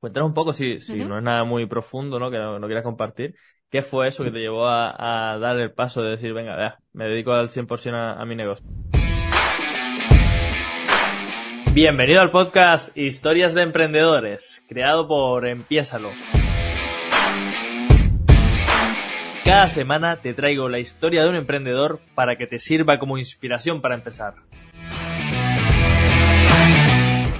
Cuéntanos un poco, si, si no es nada muy profundo, ¿no? Que no, quieras compartir. ¿Qué fue eso que te llevó a, dar el paso de decir, venga, ya, me dedico al 100% a, a mi negocio? Bienvenido al podcast Historias de Emprendedores, creado por Empiésalo. Cada semana te traigo la historia de un emprendedor para que te sirva como inspiración para empezar.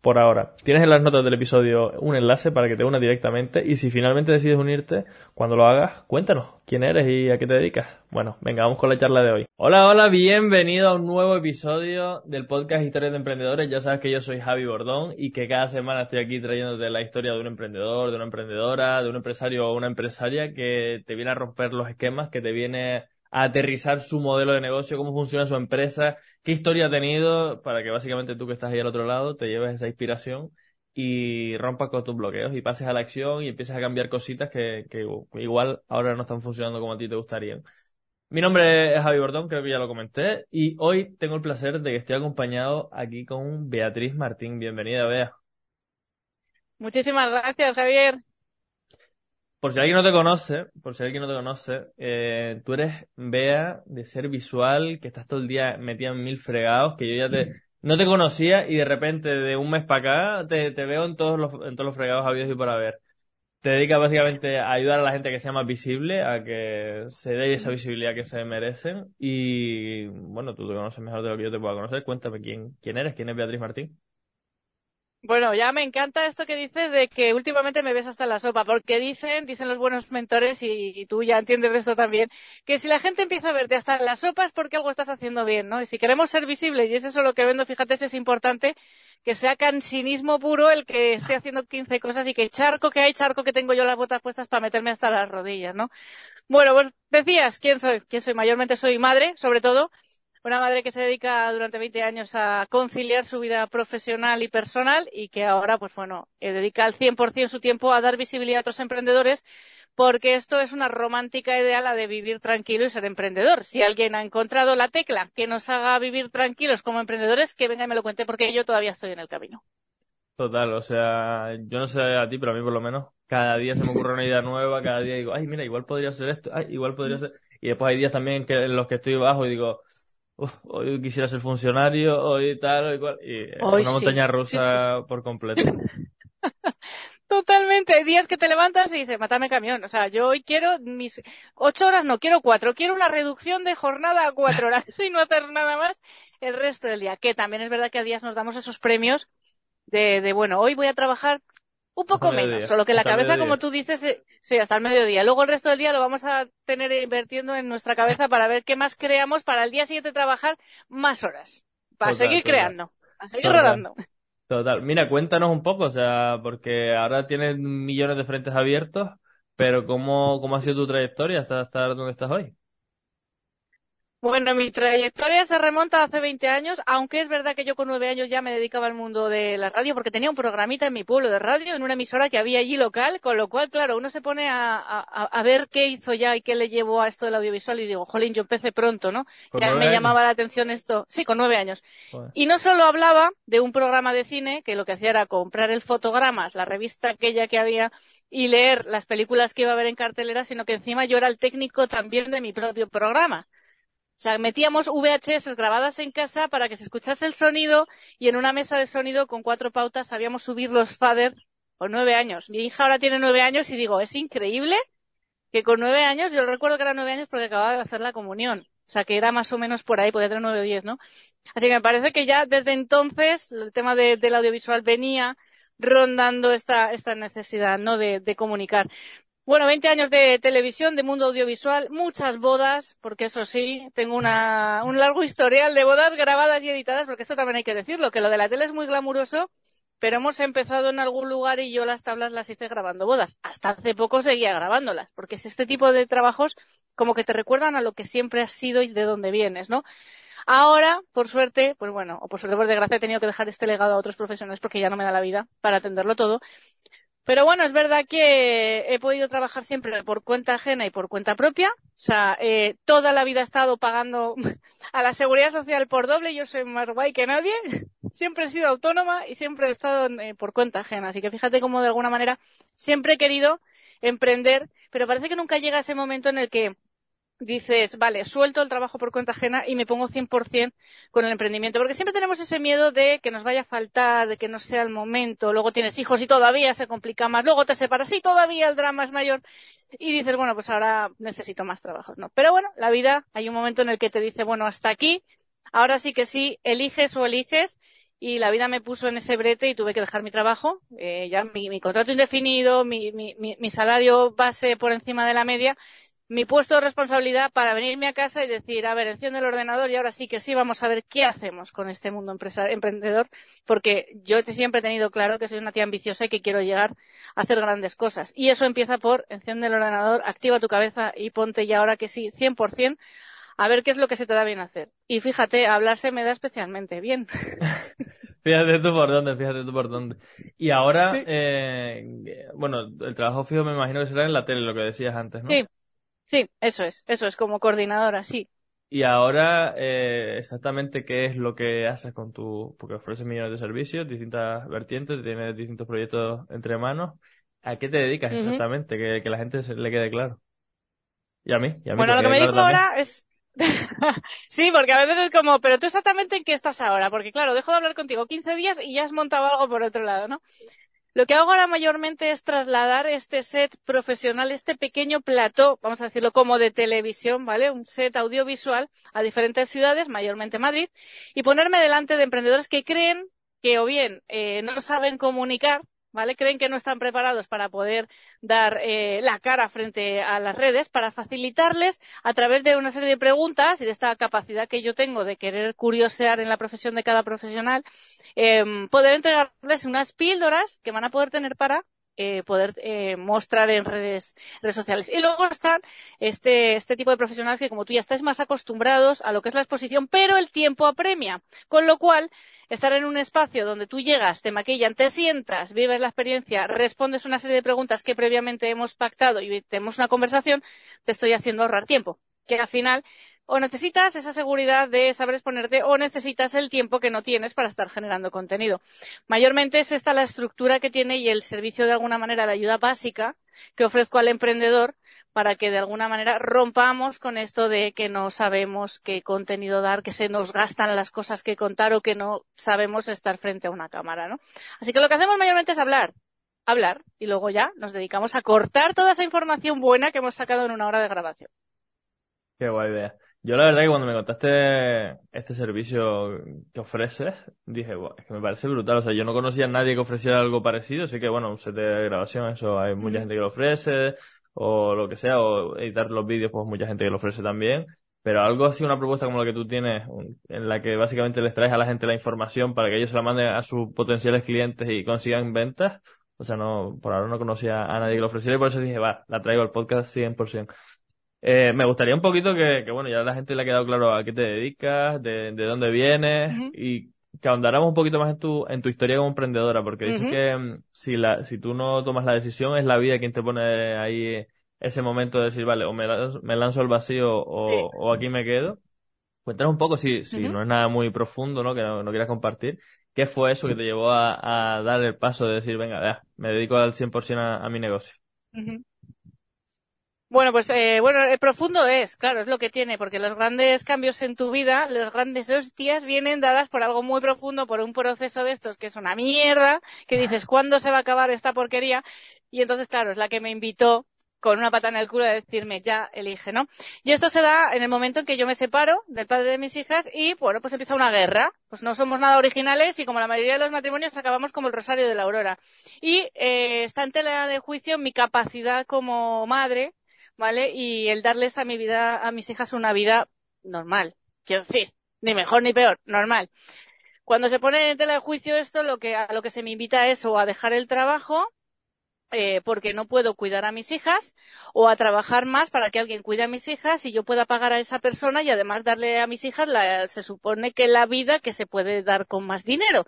por ahora. Tienes en las notas del episodio un enlace para que te unas directamente y si finalmente decides unirte, cuando lo hagas, cuéntanos quién eres y a qué te dedicas. Bueno, venga, vamos con la charla de hoy. Hola, hola, bienvenido a un nuevo episodio del podcast Historias de Emprendedores. Ya sabes que yo soy Javi Bordón y que cada semana estoy aquí trayéndote la historia de un emprendedor, de una emprendedora, de un empresario o una empresaria que te viene a romper los esquemas, que te viene aterrizar su modelo de negocio, cómo funciona su empresa, qué historia ha tenido, para que básicamente tú que estás ahí al otro lado te lleves esa inspiración y rompas con tus bloqueos y pases a la acción y empieces a cambiar cositas que, que igual ahora no están funcionando como a ti te gustarían. Mi nombre es Javi Bordón, creo que ya lo comenté, y hoy tengo el placer de que estoy acompañado aquí con Beatriz Martín. Bienvenida, Bea. Muchísimas gracias, Javier. Por si alguien no te conoce, por si alguien no te conoce, eh, tú eres Bea de ser visual, que estás todo el día metida en mil fregados, que yo ya te no te conocía y de repente de un mes para acá te, veo en todos los en todos los fregados habidos y por haber. Te dedicas básicamente a ayudar a la gente que sea más visible, a que se dé esa visibilidad que se merecen y bueno, tú te conoces mejor de lo que yo te pueda conocer. Cuéntame quién quién eres, quién es Beatriz Martín. Bueno, ya me encanta esto que dices de que últimamente me ves hasta la sopa, porque dicen, dicen los buenos mentores, y, tú ya entiendes de esto también, que si la gente empieza a verte hasta la sopa es porque algo estás haciendo bien, ¿no? Y si queremos ser visibles, y es eso lo que vendo, fíjate, es importante que sea cansinismo puro el que esté haciendo 15 cosas y que charco que hay, charco que tengo yo las botas puestas para meterme hasta las rodillas, ¿no? Bueno, pues decías, ¿quién soy? ¿Quién soy? Mayormente soy madre, sobre todo, una madre que se dedica durante 20 años a conciliar su vida profesional y personal y que ahora, pues bueno, eh, dedica al 100% su tiempo a dar visibilidad a otros emprendedores porque esto es una romántica idea la de vivir tranquilo y ser emprendedor. Si alguien ha encontrado la tecla que nos haga vivir tranquilos como emprendedores, que venga y me lo cuente porque yo todavía estoy en el camino. Total, o sea, yo no sé a ti, pero a mí por lo menos, cada día se me ocurre una idea nueva, cada día digo, ay, mira, igual podría ser esto, ay, igual podría ser... Y después hay días también que, en los que estoy bajo y digo, hoy quisiera ser funcionario, hoy tal, hoy cual, y una montaña rusa por completo. Totalmente. Hay días que te levantas y dices, mátame camión. O sea, yo hoy quiero mis ocho horas, no quiero cuatro. Quiero una reducción de jornada a cuatro horas y no hacer nada más el resto del día. Que también es verdad que a días nos damos esos premios de, de bueno, hoy voy a trabajar un poco menos, solo que la cabeza, como tú dices, eh, sí, hasta el mediodía. Luego el resto del día lo vamos a tener invirtiendo en nuestra cabeza para ver qué más creamos para el día siguiente trabajar más horas. Para seguir creando, a seguir rodando. Total. Mira, cuéntanos un poco, o sea, porque ahora tienes millones de frentes abiertos, pero ¿cómo, cómo ha sido tu trayectoria hasta estar donde estás hoy? Bueno, mi trayectoria se remonta hace 20 años, aunque es verdad que yo con nueve años ya me dedicaba al mundo de la radio porque tenía un programita en mi pueblo de radio, en una emisora que había allí local, con lo cual, claro, uno se pone a, a, ver qué hizo ya y qué le llevó a esto del audiovisual y digo, jolín, yo empecé pronto, ¿no? Ya me llamaba la atención esto, sí, con nueve años. Y no solo hablaba de un programa de cine, que lo que hacía era comprar el fotogramas, la revista aquella que había, y leer las películas que iba a ver en cartelera, sino que encima yo era el técnico también de mi propio programa. O sea, metíamos VHS grabadas en casa para que se escuchase el sonido y en una mesa de sonido con cuatro pautas sabíamos subir los fader con nueve años. Mi hija ahora tiene nueve años y digo, es increíble que con nueve años, yo recuerdo que era nueve años porque acababa de hacer la comunión. O sea, que era más o menos por ahí, podía tener nueve o diez, ¿no? Así que me parece que ya desde entonces el tema del audiovisual venía rondando esta, esta necesidad, ¿no? De, de comunicar. Bueno, 20 años de televisión, de mundo audiovisual, muchas bodas, porque eso sí, tengo una, un largo historial de bodas grabadas y editadas, porque esto también hay que decirlo, que lo de la tele es muy glamuroso, pero hemos empezado en algún lugar y yo las tablas las hice grabando bodas. Hasta hace poco seguía grabándolas, porque es este tipo de trabajos como que te recuerdan a lo que siempre has sido y de dónde vienes, ¿no? Ahora, por suerte, pues bueno, o por suerte por desgracia he tenido que dejar este legado a otros profesionales porque ya no me da la vida para atenderlo todo. Pero bueno, es verdad que he podido trabajar siempre por cuenta ajena y por cuenta propia. O sea, eh, toda la vida he estado pagando a la seguridad social por doble. Yo soy más guay que nadie. Siempre he sido autónoma y siempre he estado eh, por cuenta ajena. Así que fíjate cómo de alguna manera siempre he querido emprender, pero parece que nunca llega ese momento en el que dices, vale, suelto el trabajo por cuenta ajena y me pongo 100% con el emprendimiento. Porque siempre tenemos ese miedo de que nos vaya a faltar, de que no sea el momento. Luego tienes hijos y todavía se complica más. Luego te separas y todavía el drama es mayor. Y dices, bueno, pues ahora necesito más trabajo. No. Pero bueno, la vida, hay un momento en el que te dice, bueno, hasta aquí. Ahora sí que sí, eliges o eliges. Y la vida me puso en ese brete y tuve que dejar mi trabajo. Eh, ya mi, mi, contrato indefinido, mi, mi, mi salario base por encima de la media mi puesto de responsabilidad para venirme a casa y decir, a ver, enciende el ordenador y ahora sí que sí, vamos a ver qué hacemos con este mundo emprendedor, porque yo siempre he tenido claro que soy una tía ambiciosa y que quiero llegar a hacer grandes cosas. Y eso empieza por, enciende el ordenador, activa tu cabeza y ponte ya ahora que sí, 100%, a ver qué es lo que se te da bien hacer. Y fíjate, hablarse me da especialmente bien. Fíjate tú por dónde, fíjate tú por dónde. Y ahora, eh, bueno, el trabajo fijo me imagino que será en la tele, lo que decías antes, ¿no? Sí, Sí, eso es, eso es como coordinadora, sí. Y ahora, eh, exactamente qué es lo que haces con tu, porque ofreces millones de servicios, distintas vertientes, tienes distintos proyectos entre manos. ¿A qué te dedicas exactamente? que, que, la gente se le quede claro. Y a mí, y a mí Bueno, lo que me dedico ahora es, sí, porque a veces es como, pero tú exactamente en qué estás ahora, porque claro, dejo de hablar contigo 15 días y ya has montado algo por otro lado, ¿no? Lo que hago ahora mayormente es trasladar este set profesional, este pequeño plató, vamos a decirlo como de televisión, ¿vale? Un set audiovisual a diferentes ciudades, mayormente Madrid, y ponerme delante de emprendedores que creen que o bien eh, no saben comunicar ¿vale? Creen que no están preparados para poder dar eh, la cara frente a las redes, para facilitarles a través de una serie de preguntas y de esta capacidad que yo tengo de querer curiosear en la profesión de cada profesional, eh, poder entregarles unas píldoras que van a poder tener para eh, poder eh, mostrar en redes, redes sociales. Y luego están este, este tipo de profesionales que, como tú ya estás más acostumbrados a lo que es la exposición, pero el tiempo apremia. Con lo cual, estar en un espacio donde tú llegas, te maquillan, te sientas, vives la experiencia, respondes una serie de preguntas que previamente hemos pactado y tenemos una conversación, te estoy haciendo ahorrar tiempo. Que al final o necesitas esa seguridad de saber exponerte o necesitas el tiempo que no tienes para estar generando contenido. Mayormente es esta la estructura que tiene y el servicio de alguna manera, la ayuda básica que ofrezco al emprendedor para que de alguna manera rompamos con esto de que no sabemos qué contenido dar, que se nos gastan las cosas que contar o que no sabemos estar frente a una cámara, ¿no? Así que lo que hacemos mayormente es hablar, hablar y luego ya nos dedicamos a cortar toda esa información buena que hemos sacado en una hora de grabación. Qué guay idea. Yo la verdad que cuando me contaste este servicio que ofreces, dije, es que me parece brutal. O sea, yo no conocía a nadie que ofreciera algo parecido, así que bueno, un set de grabación, eso hay mucha gente que lo ofrece, o lo que sea, o editar los vídeos, pues mucha gente que lo ofrece también. Pero algo así, una propuesta como la que tú tienes, en la que básicamente les traes a la gente la información para que ellos se la manden a sus potenciales clientes y consigan ventas. O sea, no, por ahora no conocía a nadie que lo ofreciera y por eso dije, va, la traigo al podcast 100%. Eh, me gustaría un poquito que, que, bueno, ya la gente le ha quedado claro a qué te dedicas, de, de dónde vienes y que ahondáramos un poquito más en tu, en tu historia como emprendedora, porque dices que mm, si, la, si tú no tomas la decisión, es la vida quien te pone ahí ese momento de decir, vale, o me lanzo, me lanzo al vacío o, o aquí me quedo. Cuéntanos un poco, si, si no es nada muy profundo, ¿no? Que no, quieras compartir, ¿qué fue eso que te llevó a, a dar el paso de decir, venga, ya, me dedico al 100% a, a mi negocio? Bueno, pues eh, bueno, el profundo es, claro, es lo que tiene, porque los grandes cambios en tu vida, los grandes hostias vienen dadas por algo muy profundo, por un proceso de estos que es una mierda, que dices, ¿cuándo se va a acabar esta porquería? Y entonces, claro, es la que me invitó con una pata en el culo a decirme, ya elige, ¿no? Y esto se da en el momento en que yo me separo del padre de mis hijas y, bueno, pues empieza una guerra. Pues no somos nada originales y como la mayoría de los matrimonios acabamos como el Rosario de la Aurora. Y eh, está en tela de juicio mi capacidad como madre ¿vale? Y el darles a mi vida, a mis hijas una vida normal, quiero decir, ni mejor ni peor, normal. Cuando se pone en tela de juicio esto, lo que, a lo que se me invita es o a dejar el trabajo, eh, porque no puedo cuidar a mis hijas o a trabajar más para que alguien cuide a mis hijas y yo pueda pagar a esa persona y además darle a mis hijas la, se supone que la vida que se puede dar con más dinero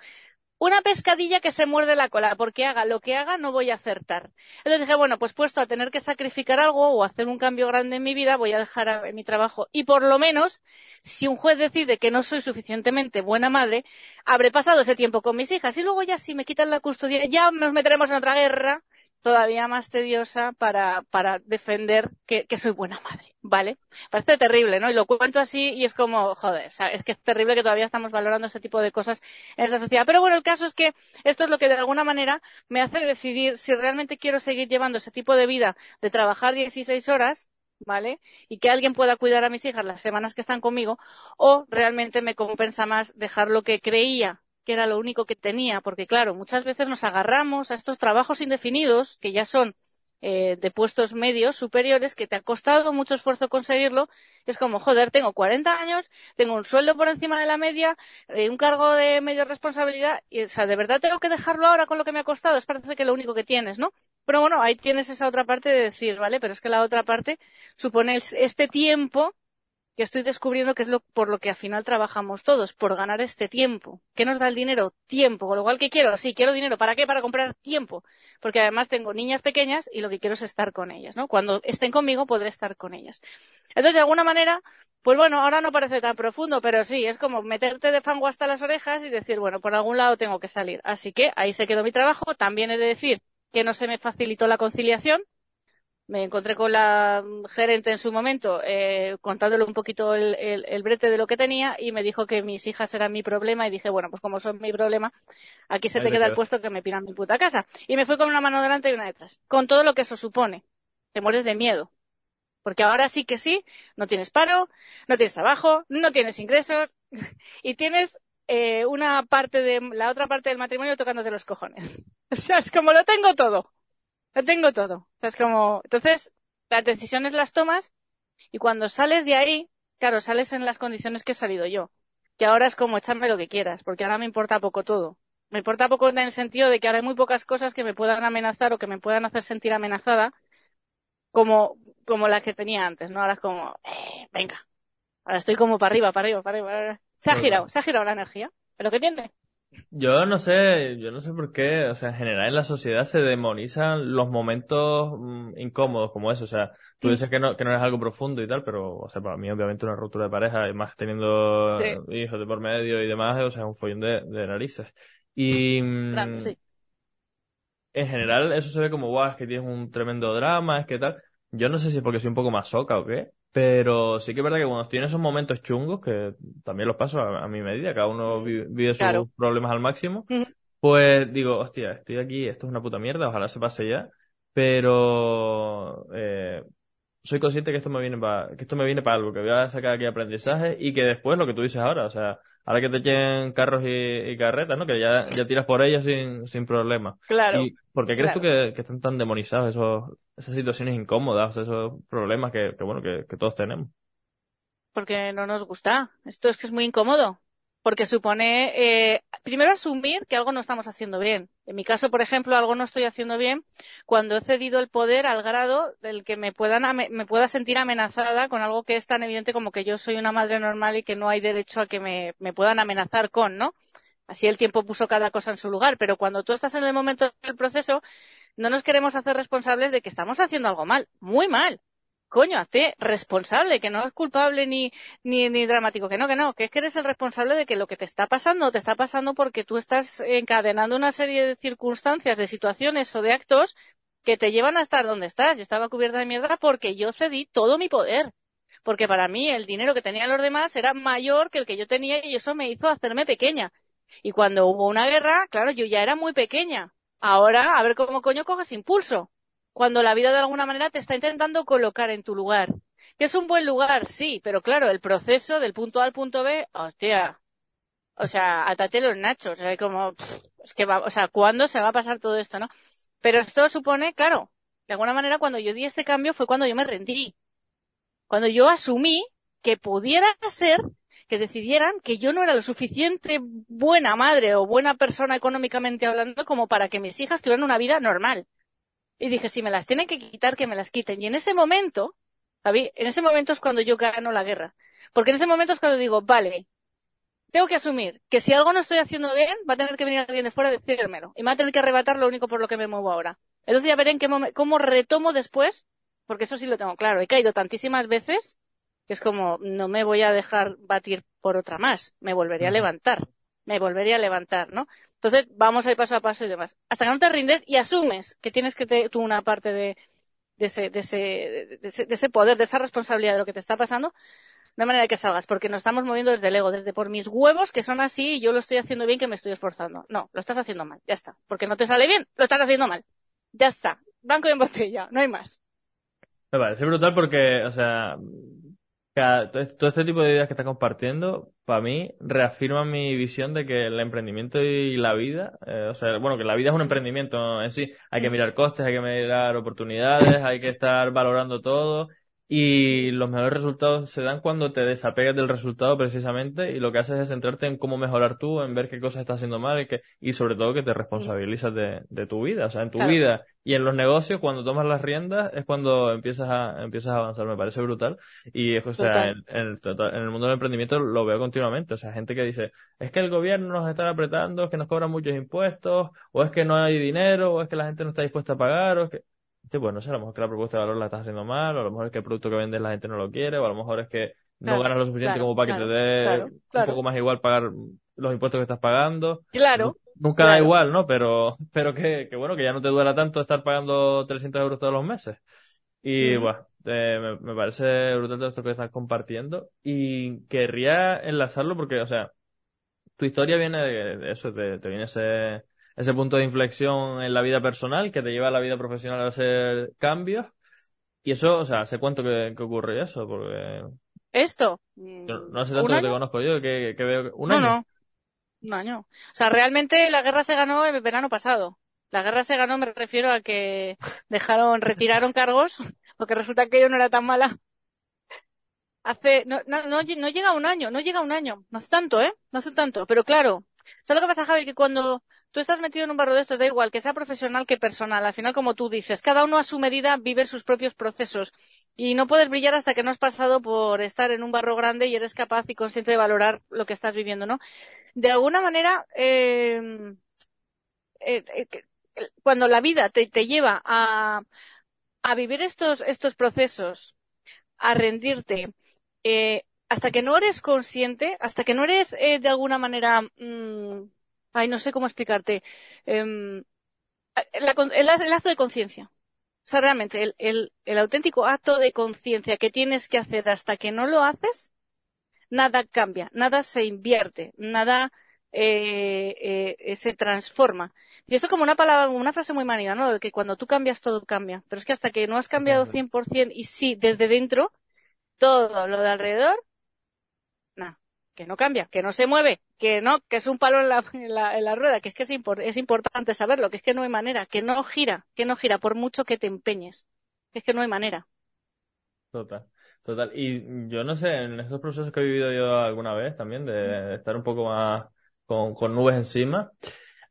una pescadilla que se muerde la cola, porque haga lo que haga no voy a acertar. Entonces dije, bueno, pues puesto a tener que sacrificar algo o hacer un cambio grande en mi vida, voy a dejar mi trabajo. Y por lo menos, si un juez decide que no soy suficientemente buena madre, habré pasado ese tiempo con mis hijas. Y luego ya si me quitan la custodia, ya nos meteremos en otra guerra todavía más tediosa para, para defender que, que, soy buena madre, ¿vale? Parece terrible, ¿no? Y lo cuento así y es como, joder, o sea, es que es terrible que todavía estamos valorando ese tipo de cosas en esta sociedad. Pero bueno, el caso es que esto es lo que de alguna manera me hace decidir si realmente quiero seguir llevando ese tipo de vida de trabajar 16 horas, ¿vale? Y que alguien pueda cuidar a mis hijas las semanas que están conmigo, o realmente me compensa más dejar lo que creía que era lo único que tenía, porque claro, muchas veces nos agarramos a estos trabajos indefinidos, que ya son eh, de puestos medios superiores, que te ha costado mucho esfuerzo conseguirlo, es como, joder, tengo 40 años, tengo un sueldo por encima de la media, eh, un cargo de medio responsabilidad, y o sea, de verdad tengo que dejarlo ahora con lo que me ha costado, es parece que lo único que tienes, ¿no? Pero bueno, ahí tienes esa otra parte de decir, ¿vale? Pero es que la otra parte supone este tiempo que estoy descubriendo que es lo, por lo que al final trabajamos todos, por ganar este tiempo. ¿Qué nos da el dinero? Tiempo. Con lo cual, ¿qué quiero? Sí, quiero dinero. ¿Para qué? Para comprar tiempo. Porque además tengo niñas pequeñas y lo que quiero es estar con ellas, ¿no? Cuando estén conmigo podré estar con ellas. Entonces, de alguna manera, pues bueno, ahora no parece tan profundo, pero sí, es como meterte de fango hasta las orejas y decir, bueno, por algún lado tengo que salir. Así que ahí se quedó mi trabajo. También he de decir que no se me facilitó la conciliación me encontré con la gerente en su momento eh, contándole un poquito el, el, brete de lo que tenía y me dijo que mis hijas eran mi problema y dije, bueno, pues como son mi problema, aquí se te queda el puesto que me piran mi puta casa. Y me fui con una mano delante y una detrás, con todo lo que eso supone. Te mueres de miedo. Porque ahora sí que sí, no tienes paro, no tienes trabajo, no tienes ingresos y tienes eh, una parte de la otra parte del matrimonio tocándote los cojones. O sea, es como lo tengo todo. Lo tengo todo. es como, entonces, las decisiones las tomas y cuando sales de ahí, claro, sales en las condiciones que he salido yo. Que ahora es como echarme lo que quieras, porque ahora me importa poco todo. Me importa poco en el sentido de que ahora hay muy pocas cosas que me puedan amenazar o que me puedan hacer sentir amenazada como, como las que tenía antes, ¿no? Ahora es como, eh, venga. Ahora estoy como para arriba, para arriba, para arriba. Se ha girado, se ha girado la energía. ¿Pero qué tiene? Yo no sé, yo no sé por qué, o sea, en general en la sociedad se demonizan los momentos mm, incómodos como eso, o sea, tú mm. dices que no, que no es algo profundo y tal, pero, o sea, para mí obviamente una ruptura de pareja y más teniendo hijos de por medio y demás, o sea, es un follón de, de narices. Y, mm, en general eso se ve como, guau, es que tienes un tremendo drama, es que tal. Yo no sé si es porque soy un poco más soca o qué, pero sí que es verdad que cuando tienes esos momentos chungos, que también los paso a, mi medida, cada uno vive, sus problemas al máximo, pues digo, hostia, estoy aquí, esto es una puta mierda, ojalá se pase ya, pero eh, soy consciente que esto me viene para que esto me viene para algo, que voy a sacar aquí aprendizaje y que después lo que tú dices ahora, o sea, ahora que te echen carros y, carretas, ¿no? Que ya, ya tiras por ellas sin, sin problema. Claro. ¿Y por qué crees tú que, que, están tan demonizados esos, esas situaciones incómodas, esos problemas que, que bueno, que, que todos tenemos? Porque no nos gusta. Esto es que es muy incómodo porque supone, eh, primero asumir que algo no estamos haciendo bien. En mi caso, por ejemplo, algo no estoy haciendo bien cuando he cedido el poder al grado del que me, puedan, me pueda sentir amenazada con algo que es tan evidente como que yo soy una madre normal y que no hay derecho a que me, me puedan amenazar con, ¿no? Así el tiempo puso cada cosa en su lugar, pero cuando tú estás en el momento del proceso, no nos queremos hacer responsables de que estamos haciendo algo mal, muy mal coño, hazte responsable, que no es culpable ni, ni, ni dramático, que no, que no, que es que eres el responsable de que lo que te está pasando te está pasando porque tú estás encadenando una serie de circunstancias, de situaciones o de actos que te llevan a estar donde estás. Yo estaba cubierta de mierda porque yo cedí todo mi poder. Porque para mí el dinero que tenían los demás era mayor que el que yo tenía y eso me hizo hacerme pequeña. Y cuando hubo una guerra, claro, yo ya era muy pequeña. Ahora, a ver cómo coño coges impulso cuando la vida de alguna manera te está intentando colocar en tu lugar. Que es un buen lugar, sí, pero claro, el proceso del punto A al punto B, hostia, o sea, atate los nachos, o sea, como, es que va, o sea, ¿cuándo se va a pasar todo esto, no? Pero esto supone, claro, de alguna manera cuando yo di este cambio fue cuando yo me rendí. Cuando yo asumí que pudiera ser que decidieran que yo no era lo suficiente buena madre o buena persona económicamente hablando como para que mis hijas tuvieran una vida normal Y dije, si me las tienen que quitar, que me las quiten. Y en ese momento, Javi, en ese momento es cuando yo gano la guerra. Porque en ese momento es cuando digo, vale, tengo que asumir que si algo no estoy haciendo bien, va a tener que venir alguien de fuera a decírmelo. Y me va a tener que arrebatar lo único por lo que me muevo ahora. Entonces ya veré en qué cómo retomo después, porque eso sí lo tengo claro. He caído tantísimas veces que es como, no me voy a dejar batir por otra más. Me volvería a levantar. Me volvería a levantar, ¿no? Entonces vamos a ir paso a paso y demás. Hasta que no te rindes y asumes que tienes que tener tú una parte de, ese, de ese, de ese, de ese poder, de esa responsabilidad de lo que te está pasando, no hay manera que salgas, porque nos estamos moviendo desde el ego, desde por mis huevos que son así y yo lo estoy haciendo bien que me estoy esforzando. No, lo estás haciendo mal, ya está. Porque no te sale bien, lo estás haciendo mal. Ya está. Banco en botella, no hay más. Me parece brutal porque, o sea, todo este tipo de ideas que estás compartiendo, para mí, reafirma mi visión de que el emprendimiento y la vida, eh, o sea, bueno, que la vida es un emprendimiento en sí. Hay que mm. mirar costes, hay que mirar oportunidades, hay que estar valorando todo y los mejores resultados se dan cuando te desapegas del resultado precisamente y lo que haces es centrarte en cómo mejorar tú, en ver qué cosas estás haciendo mal y, que, y sobre todo que te responsabilizas de, de tu vida, o sea, en tu vida y en los negocios cuando tomas las riendas es cuando empiezas a, empiezas a avanzar, me parece brutal. Y o sea, en, en, el mundo del emprendimiento lo veo continuamente, o sea, gente que dice, es que el gobierno nos está apretando, es que nos cobran muchos impuestos, o es que no hay dinero, o es que la gente no está dispuesta a pagar, o es que Sí, pues no sé, a lo mejor que la propuesta de valor la estás haciendo mal, o a lo mejor es que el producto que vendes la gente no lo quiere, o a lo mejor es que no ganas lo suficiente como para que te dé un poco más igual pagar los impuestos que estás pagando. Claro. Nunca da igual, ¿no? Pero, pero que, que, bueno, que ya no te duela tanto estar pagando 300 euros todos los meses. Y bueno, eh, me, parece brutal todo esto que estás compartiendo. Y querría enlazarlo porque, o sea, tu historia viene de, eso, te, te viene ese ese punto de inflexión en la vida personal que te lleva a la vida profesional a hacer cambios. Y eso, o sea, sé cuánto que, ocurre eso, porque... ¿Esto? no sé tanto que te conozco yo, que, veo... ¿Un no, año? No, un año. O sea, realmente la guerra se ganó el verano pasado. La guerra se ganó, me refiero a que dejaron, retiraron cargos, porque resulta que yo no era tan mala. Hace, no, no, no, no llega un año, no llega un año. No hace tanto, ¿eh? No hace tanto. Pero claro, ¿sabes lo que pasa, Javi? Que cuando tú estás metido en un barro de estos, da igual que sea profesional que personal. Al final, como tú dices, cada uno a su medida vive sus propios procesos. Y no puedes brillar hasta que no has pasado por estar en un barro grande y eres capaz y consciente de valorar lo que estás viviendo, ¿no? De alguna manera, em, eh, eh, cuando la vida te, lleva a, a vivir estos, estos procesos, a rendirte, eh, hasta que no eres consciente, hasta que no eres de alguna manera mm, ay, no sé cómo explicarte, em, el, acto de conciencia. O sea, realmente, el, el, el auténtico acto de conciencia que tienes que hacer hasta que no lo haces, nada cambia, nada se invierte, nada eh, eh, se transforma. Y esto como una palabra, una frase muy manida, ¿no? De que cuando tú cambias, todo cambia. Pero es que hasta que no has cambiado 100% y sí, desde dentro, todo lo de alrededor que no cambia, que no se mueve, que no, que es un palo en la, en la, rueda, que es que es, es, importante saberlo, que es que no hay manera, que no gira, que no gira por mucho que te empeñes, que es que no hay manera. Total, total. Y yo no sé, en esos procesos que he vivido yo alguna vez también, de, estar un poco más con, con nubes encima,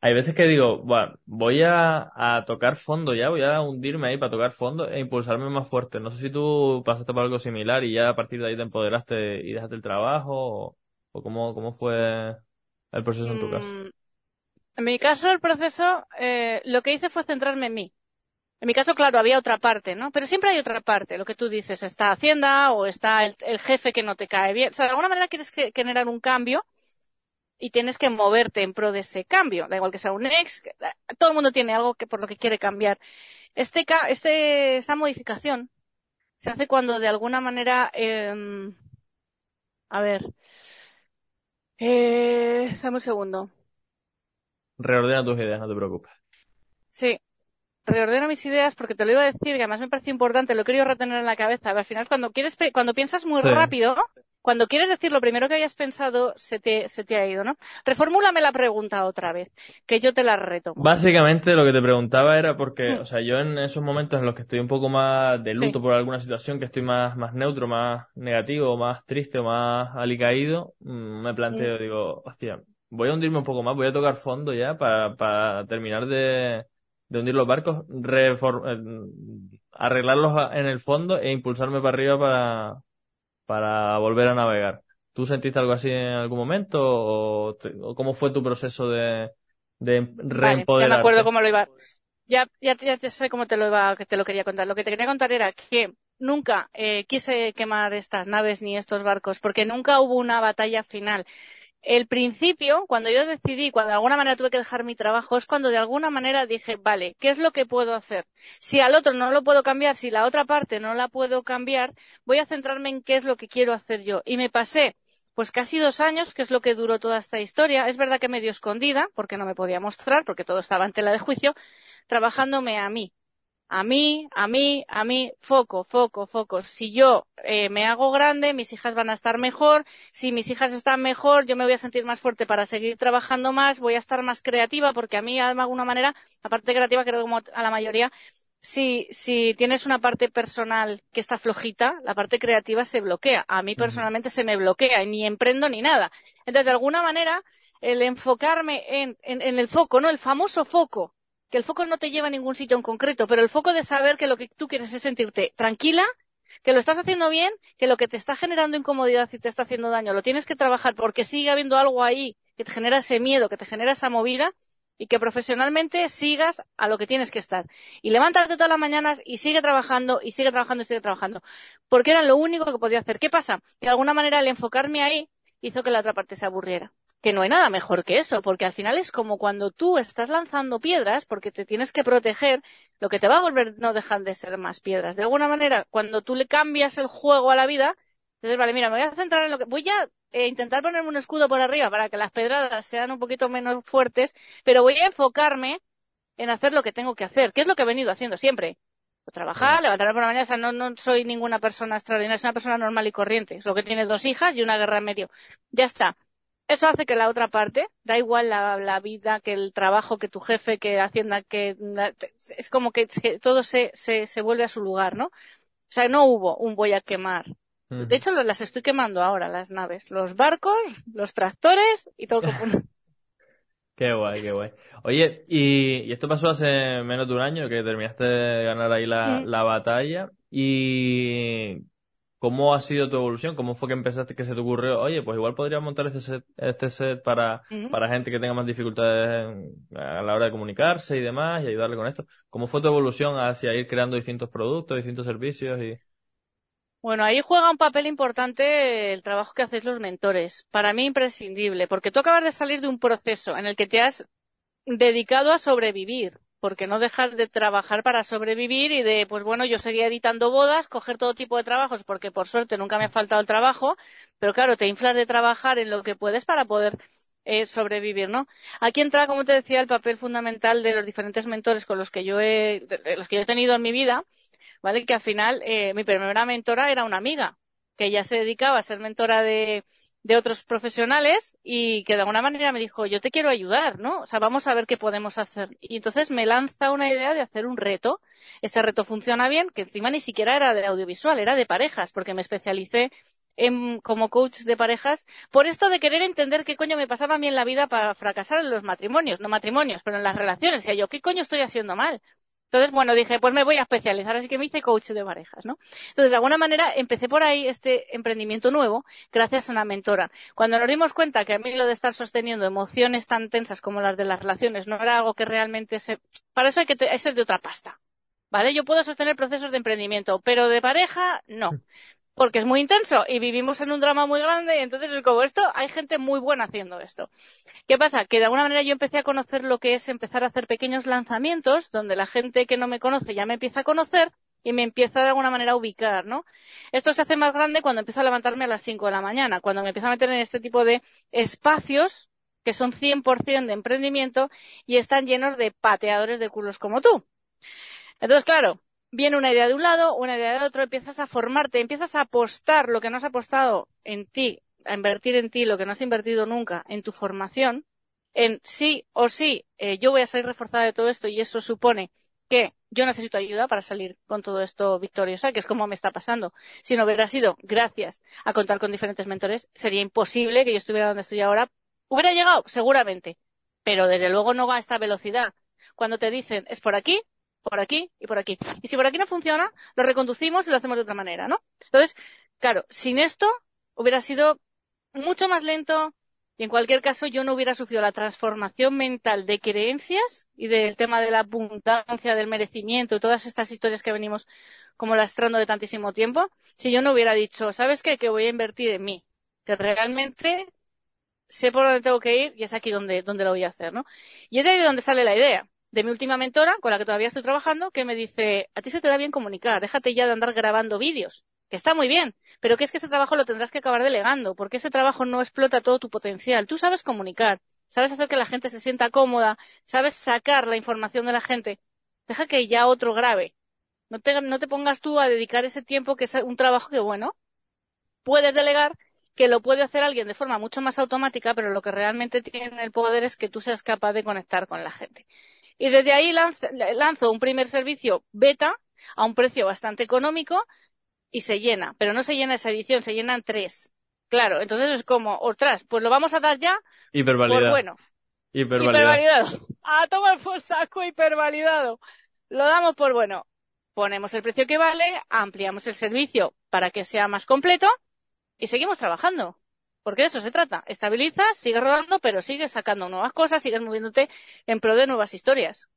hay veces que digo, bueno, voy a, a, tocar fondo ya, voy a hundirme ahí para tocar fondo e impulsarme más fuerte. No sé si tú pasaste por algo similar y ya a partir de ahí te empoderaste y dejaste el trabajo o, ¿O cómo, cómo fue el proceso en tu caso? Mm, en mi caso, el proceso, eh, lo que hice fue centrarme en mí. En mi caso, claro, había otra parte, ¿no? Pero siempre hay otra parte, lo que tú dices, está Hacienda o está el, jefe que no te cae bien. O sea, de alguna manera quieres generar un cambio y tienes que moverte en pro de ese cambio. Da igual que sea un ex, todo el mundo tiene algo que por lo que quiere cambiar. Este, este, esta modificación se hace cuando de alguna manera, eh, a ver, eh, dame un segundo. Reordena tus ideas, no te preocupes. Sí, reordeno mis ideas porque te lo iba a decir, que además me parece importante, lo he querido retener en la cabeza. Al final, cuando quieres, cuando piensas muy rápido, cuando quieres decir lo primero que habías pensado, se te, se te ha ido, ¿no? Reformúlame la pregunta otra vez, que yo te la reto. Básicamente lo que te preguntaba era porque, mm. o sea, yo en esos momentos en los que estoy un poco más de luto por alguna situación, que estoy más, más neutro, más negativo, más triste o más alicaído, mm, me planteo, mm. digo, hostia, voy a hundirme un poco más, voy a tocar fondo ya para, para terminar de, de hundir los barcos, arreglarlos en el fondo e impulsarme para arriba para, para volver a navegar. ¿Tú sentiste algo así en algún momento o, cómo fue tu proceso de, de reempoderarte? ya me acuerdo cómo lo iba. Ya, ya, ya sé cómo te lo iba, que te lo quería contar. Lo que te quería contar era que nunca eh, quise quemar estas naves ni estos barcos porque nunca hubo una batalla final el principio, cuando yo decidí, cuando de alguna manera tuve que dejar mi trabajo, es cuando de alguna manera dije, vale, ¿qué es lo que puedo hacer? Si al otro no lo puedo cambiar, si la otra parte no la puedo cambiar, voy a centrarme en qué es lo que quiero hacer yo. Y me pasé, pues casi dos años, que es lo que duró toda esta historia. Es verdad que medio escondida, porque no me podía mostrar, porque todo estaba en tela de juicio, trabajándome a mí a mí, a mí, a mí, foco, foco, foco. Si yo eh, me hago grande, mis hijas van a estar mejor. Si mis hijas están mejor, yo me voy a sentir más fuerte para seguir trabajando más, voy a estar más creativa, porque a mí, de alguna manera, la parte creativa, creo como a la mayoría, si, si tienes una parte personal que está flojita, la parte creativa se bloquea. A mí personalmente se me bloquea, y ni emprendo ni nada. Entonces, de alguna manera, el enfocarme en, en, en el foco, ¿no? El famoso foco que el foco no te lleva a ningún sitio en concreto, pero el foco de saber que lo que tú quieres es sentirte tranquila, que lo estás haciendo bien, que lo que te está generando incomodidad y te está haciendo daño lo tienes que trabajar porque sigue habiendo algo ahí que te genera ese miedo, que te genera esa movida y que profesionalmente sigas a lo que tienes que estar. Y levántate todas las mañanas y sigue trabajando y sigue trabajando y sigue trabajando. Porque era lo único que podía hacer. ¿Qué pasa? Que de alguna manera el enfocarme ahí hizo que la otra parte se aburriera que no hay nada mejor que eso, porque al final es como cuando tú estás lanzando piedras, porque te tienes que proteger, lo que te va a volver no dejan de ser más piedras. De alguna manera, cuando tú le cambias el juego a la vida, entonces, vale, mira, me voy a centrar en lo que... Voy a eh, intentar ponerme un escudo por arriba para que las pedradas sean un poquito menos fuertes, pero voy a enfocarme en hacer lo que tengo que hacer, que es lo que he venido haciendo siempre. Trabajar, levantarme por la mañana, o sea, no, no soy ninguna persona extraordinaria, soy una persona normal y corriente. Es lo que tiene dos hijas y una guerra en medio. Ya está. Eso hace que la otra parte, da igual la, vida, que el trabajo, que tu jefe, que Hacienda, que es como que, todo se, se, se, vuelve a su lugar, ¿no? O sea, no hubo un voy a quemar. De hecho, las estoy quemando ahora, las naves. Los barcos, los tractores y todo lo que Qué guay, qué guay. Oye, y, esto pasó hace menos de un año que terminaste de ganar ahí la, la batalla. Y ¿Cómo ha sido tu evolución? ¿Cómo fue que empezaste, que se te ocurrió? Oye, pues igual podría montar este set, este set para, para gente que tenga más dificultades a la hora de comunicarse y demás y ayudarle con esto. ¿Cómo fue tu evolución hacia ir creando distintos productos, distintos servicios y... Bueno, ahí juega un papel importante el trabajo que hacéis los mentores. Para mí imprescindible, porque tú acabas de salir de un proceso en el que te has dedicado a sobrevivir porque no dejar de trabajar para sobrevivir y de, pues bueno, yo seguía editando bodas, coger todo tipo de trabajos, porque por suerte nunca me ha faltado el trabajo, pero claro, te inflas de trabajar en lo que puedes para poder eh, sobrevivir, ¿no? Aquí entra, como te decía, el papel fundamental de los diferentes mentores con los que yo he, los que yo he tenido en mi vida, ¿vale? Que al final, eh, mi primera mentora era una amiga, que ya se dedicaba a ser mentora de, de otros profesionales y que de alguna manera me dijo, yo te quiero ayudar, ¿no? O sea, vamos a ver qué podemos hacer. Y entonces me lanza una idea de hacer un reto. Ese reto funciona bien, que encima ni siquiera era de audiovisual, era de parejas, porque me especialicé en, como coach de parejas por esto de querer entender qué coño me pasaba a mí en la vida para fracasar en los matrimonios, no matrimonios, pero en las relaciones. Y yo, ¿qué coño estoy haciendo mal? Entonces, bueno, dije, pues me voy a especializar, así que me hice coach de parejas, ¿no? Entonces, de alguna manera, empecé por ahí este emprendimiento nuevo gracias a una mentora. Cuando nos dimos cuenta que a mí lo de estar sosteniendo emociones tan tensas como las de las relaciones no era algo que realmente se... Para eso hay que ser de otra pasta, ¿vale? Yo puedo sostener procesos de emprendimiento, pero de pareja, no porque es muy intenso y vivimos en un drama muy grande y entonces como esto hay gente muy buena haciendo esto. ¿Qué pasa? Que de alguna manera yo empecé a conocer lo que es empezar a hacer pequeños lanzamientos donde la gente que no me conoce ya me empieza a conocer y me empieza de alguna manera a ubicar, ¿no? Esto se hace más grande cuando empiezo a levantarme a las 5 de la mañana, cuando me empiezo a meter en este tipo de espacios que son 100% de emprendimiento y están llenos de pateadores de culos como tú. Entonces, claro, viene una idea de un lado, una idea de otro, empiezas a formarte, empiezas a apostar lo que no has apostado en ti, a invertir en ti lo que no has invertido nunca en tu formación, en sí o sí, eh, yo voy a salir reforzada de todo esto y eso supone que yo necesito ayuda para salir con todo esto victoriosa, que es como me está pasando. Si no hubiera sido gracias a contar con diferentes mentores, sería imposible que yo estuviera donde estoy ahora. ¿Hubiera llegado? Seguramente. Pero desde luego no va a esta velocidad cuando te dicen es por aquí, por aquí y por aquí. Y si por aquí no funciona, lo reconducimos y lo hacemos de otra manera, ¿no? Entonces, claro, sin esto hubiera sido mucho más lento y en cualquier caso yo no hubiera sufrido la transformación mental de creencias y del tema de la abundancia, del merecimiento y todas estas historias que venimos como lastrando de tantísimo tiempo, si yo no hubiera dicho, ¿sabes qué? Que voy a invertir en mí, que realmente sé por dónde tengo que ir y es aquí donde, donde lo voy a hacer, ¿no? Y es de ahí donde sale la idea de mi última mentora, con la que todavía estoy trabajando, que me dice, a ti se te da bien comunicar, déjate ya de andar grabando vídeos, que está muy bien, pero que es que ese trabajo lo tendrás que acabar delegando, porque ese trabajo no explota todo tu potencial. Tú sabes comunicar, sabes hacer que la gente se sienta cómoda, sabes sacar la información de la gente. Deja que ya otro grabe. No te, no te pongas tú a dedicar ese tiempo que es un trabajo que, bueno, puedes delegar, que lo puede hacer alguien de forma mucho más automática, pero lo que realmente tiene el poder es que tú seas capaz de conectar con la gente. Y desde ahí lanzo, un primer servicio beta a un precio bastante económico y se llena. Pero no se llena esa edición, se llenan tres. Claro, entonces es como, otras, pues lo vamos a dar ya Hipervalidado. por bueno. Hipervalidado. A tomar por saco hipervalidado. Lo damos por bueno. Ponemos el precio que vale, ampliamos el servicio para que sea más completo y seguimos trabajando. Porque de eso se trata. Estabilizas, sigues rodando, pero sigues sacando nuevas cosas, sigues moviéndote en pro de nuevas historias.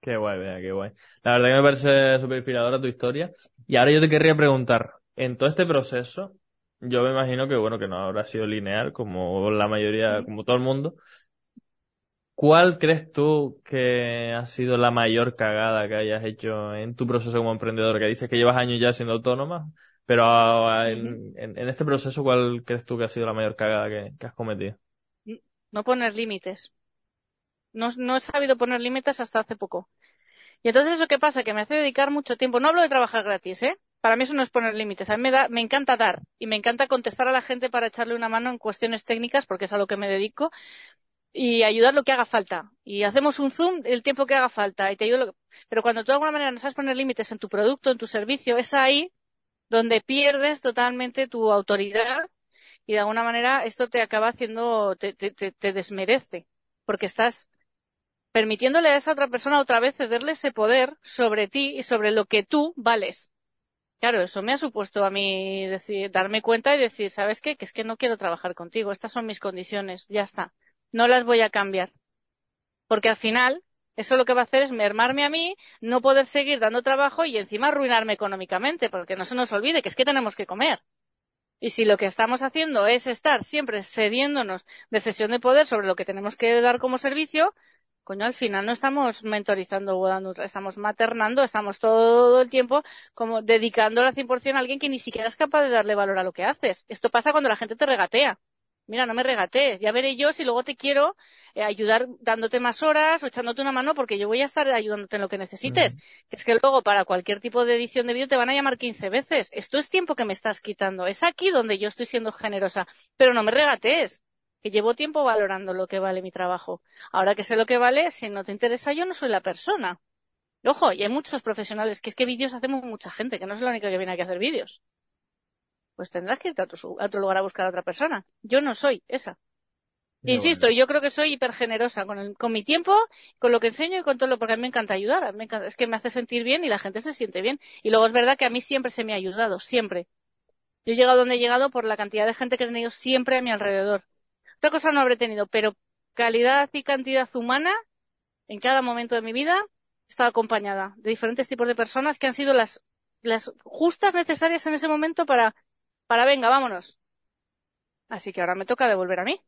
Qué guay, vea, qué guay. La verdad que me parece súper inspiradora tu historia. Y ahora yo te querría preguntar, en todo este proceso, yo me imagino que, bueno, que no habrá sido lineal, como la mayoría, como todo el mundo. ¿Cuál crees tú que ha sido la mayor cagada que hayas hecho en tu proceso como emprendedor? Que dices que llevas años ya siendo autónoma. Pero ah, en, en, este proceso, ¿cuál crees tú que ha sido la mayor cagada que, has cometido? No poner límites. No, no he sabido poner límites hasta hace poco. Y entonces eso qué pasa, que me hace dedicar mucho tiempo. No hablo de trabajar gratis, ¿eh? Para mí eso no es poner límites. A mí me, da, me encanta dar y me encanta contestar a la gente para echarle una mano en cuestiones técnicas, porque es a lo que me dedico, y ayudar lo que haga falta. Y hacemos un zoom el tiempo que haga falta. Y te ayudo Pero cuando tú de alguna manera no sabes poner límites en tu producto, en tu servicio, es ahí donde pierdes totalmente tu autoridad y de alguna manera esto te acaba haciendo, te, te, te, desmerece, porque estás permitiéndole a esa otra persona otra vez cederle ese poder sobre ti y sobre lo que tú vales. Claro, eso me ha supuesto a mí decir, darme cuenta y decir, ¿sabes qué? Que es que no quiero trabajar contigo, estas son mis condiciones, ya está. No las voy a cambiar. Porque al final eso lo que va a hacer es mermarme a mí, no poder seguir dando trabajo y encima arruinarme económicamente, porque no se nos olvide que es que tenemos que comer. Y si lo que estamos haciendo es estar siempre cediéndonos de cesión de poder sobre lo que tenemos que dar como servicio, coño, al final no estamos mentorizando o dando, estamos maternando, estamos todo el tiempo como dedicándole al 100% a alguien que ni siquiera es capaz de darle valor a lo que haces. Esto pasa cuando la gente te regatea mira, no me regatees, ya veré yo si luego te quiero eh, ayudar dándote más horas o echándote una mano porque yo voy a estar ayudándote en lo que necesites. Es que luego para cualquier tipo de edición de vídeo te van a llamar 15 veces. Esto es tiempo que me estás quitando. Es aquí donde yo estoy siendo generosa. Pero no me regatees, que llevo tiempo valorando lo que vale mi trabajo. Ahora que sé lo que vale, si no te interesa yo no soy la persona. Ojo, y hay muchos profesionales que es que vídeos hacemos mucha gente, que no es la única que viene aquí a hacer vídeos pues tendrás que irte a otro, lugar a buscar a otra persona. Yo no soy esa. Insisto, yo creo que soy hiper generosa con, con mi tiempo, con lo que enseño y con todo lo, porque a mí me encanta ayudar. Me encanta, es que me hace sentir bien y la gente se siente bien. Y luego es verdad que a mí siempre se me ha ayudado, siempre. Yo he llegado donde he llegado por la cantidad de gente que he tenido siempre a mi alrededor. Otra cosa no habré tenido, pero calidad y cantidad humana en cada momento de mi vida he estado acompañada de diferentes tipos de personas que han sido las, las justas necesarias en ese momento para para venga, vámonos. Así que ahora me toca devolver a mí.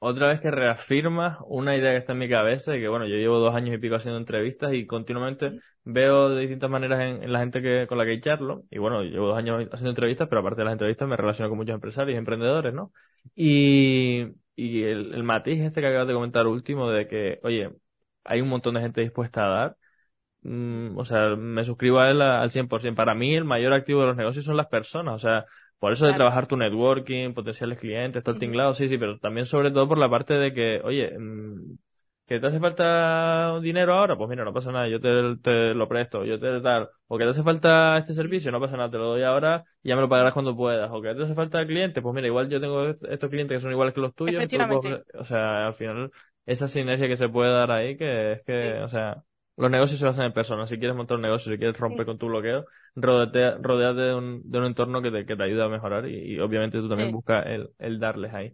Otra vez que reafirmas una idea que está en mi cabeza y que bueno, yo llevo dos años y pico haciendo entrevistas y continuamente veo de distintas maneras en, la gente que, con la que charlo. Y bueno, llevo dos años haciendo entrevistas, pero aparte de las entrevistas me relaciono con muchos empresarios y emprendedores, ¿no? Y, y el, el matiz este que acabas de comentar último de que, oye, hay un montón de gente dispuesta a dar. Mm, o sea, me suscribo a él al 100%. Para mí el mayor activo de los negocios son las personas. O sea, por eso de trabajar tu networking, potenciales clientes, todo el tinglado, sí, sí, pero también sobre todo por la parte de que, oye, mm, que te hace falta dinero ahora, pues mira, no pasa nada, yo te, lo presto, yo te tal, o que te hace falta este servicio, no pasa nada, te lo doy ahora y ya me lo pagarás cuando puedas, o que te hace falta clientes, pues mira, igual yo tengo estos clientes que son iguales que los tuyos, o sea, al final esa sinergia que se puede dar ahí, que es que, o sea, los negocios se basan en personas. Si quieres montar un negocio, si quieres romper con tu bloqueo, rodeate, rodeate de un, de un entorno que te, que te ayude a mejorar y, obviamente tú también buscas el, el darles ahí.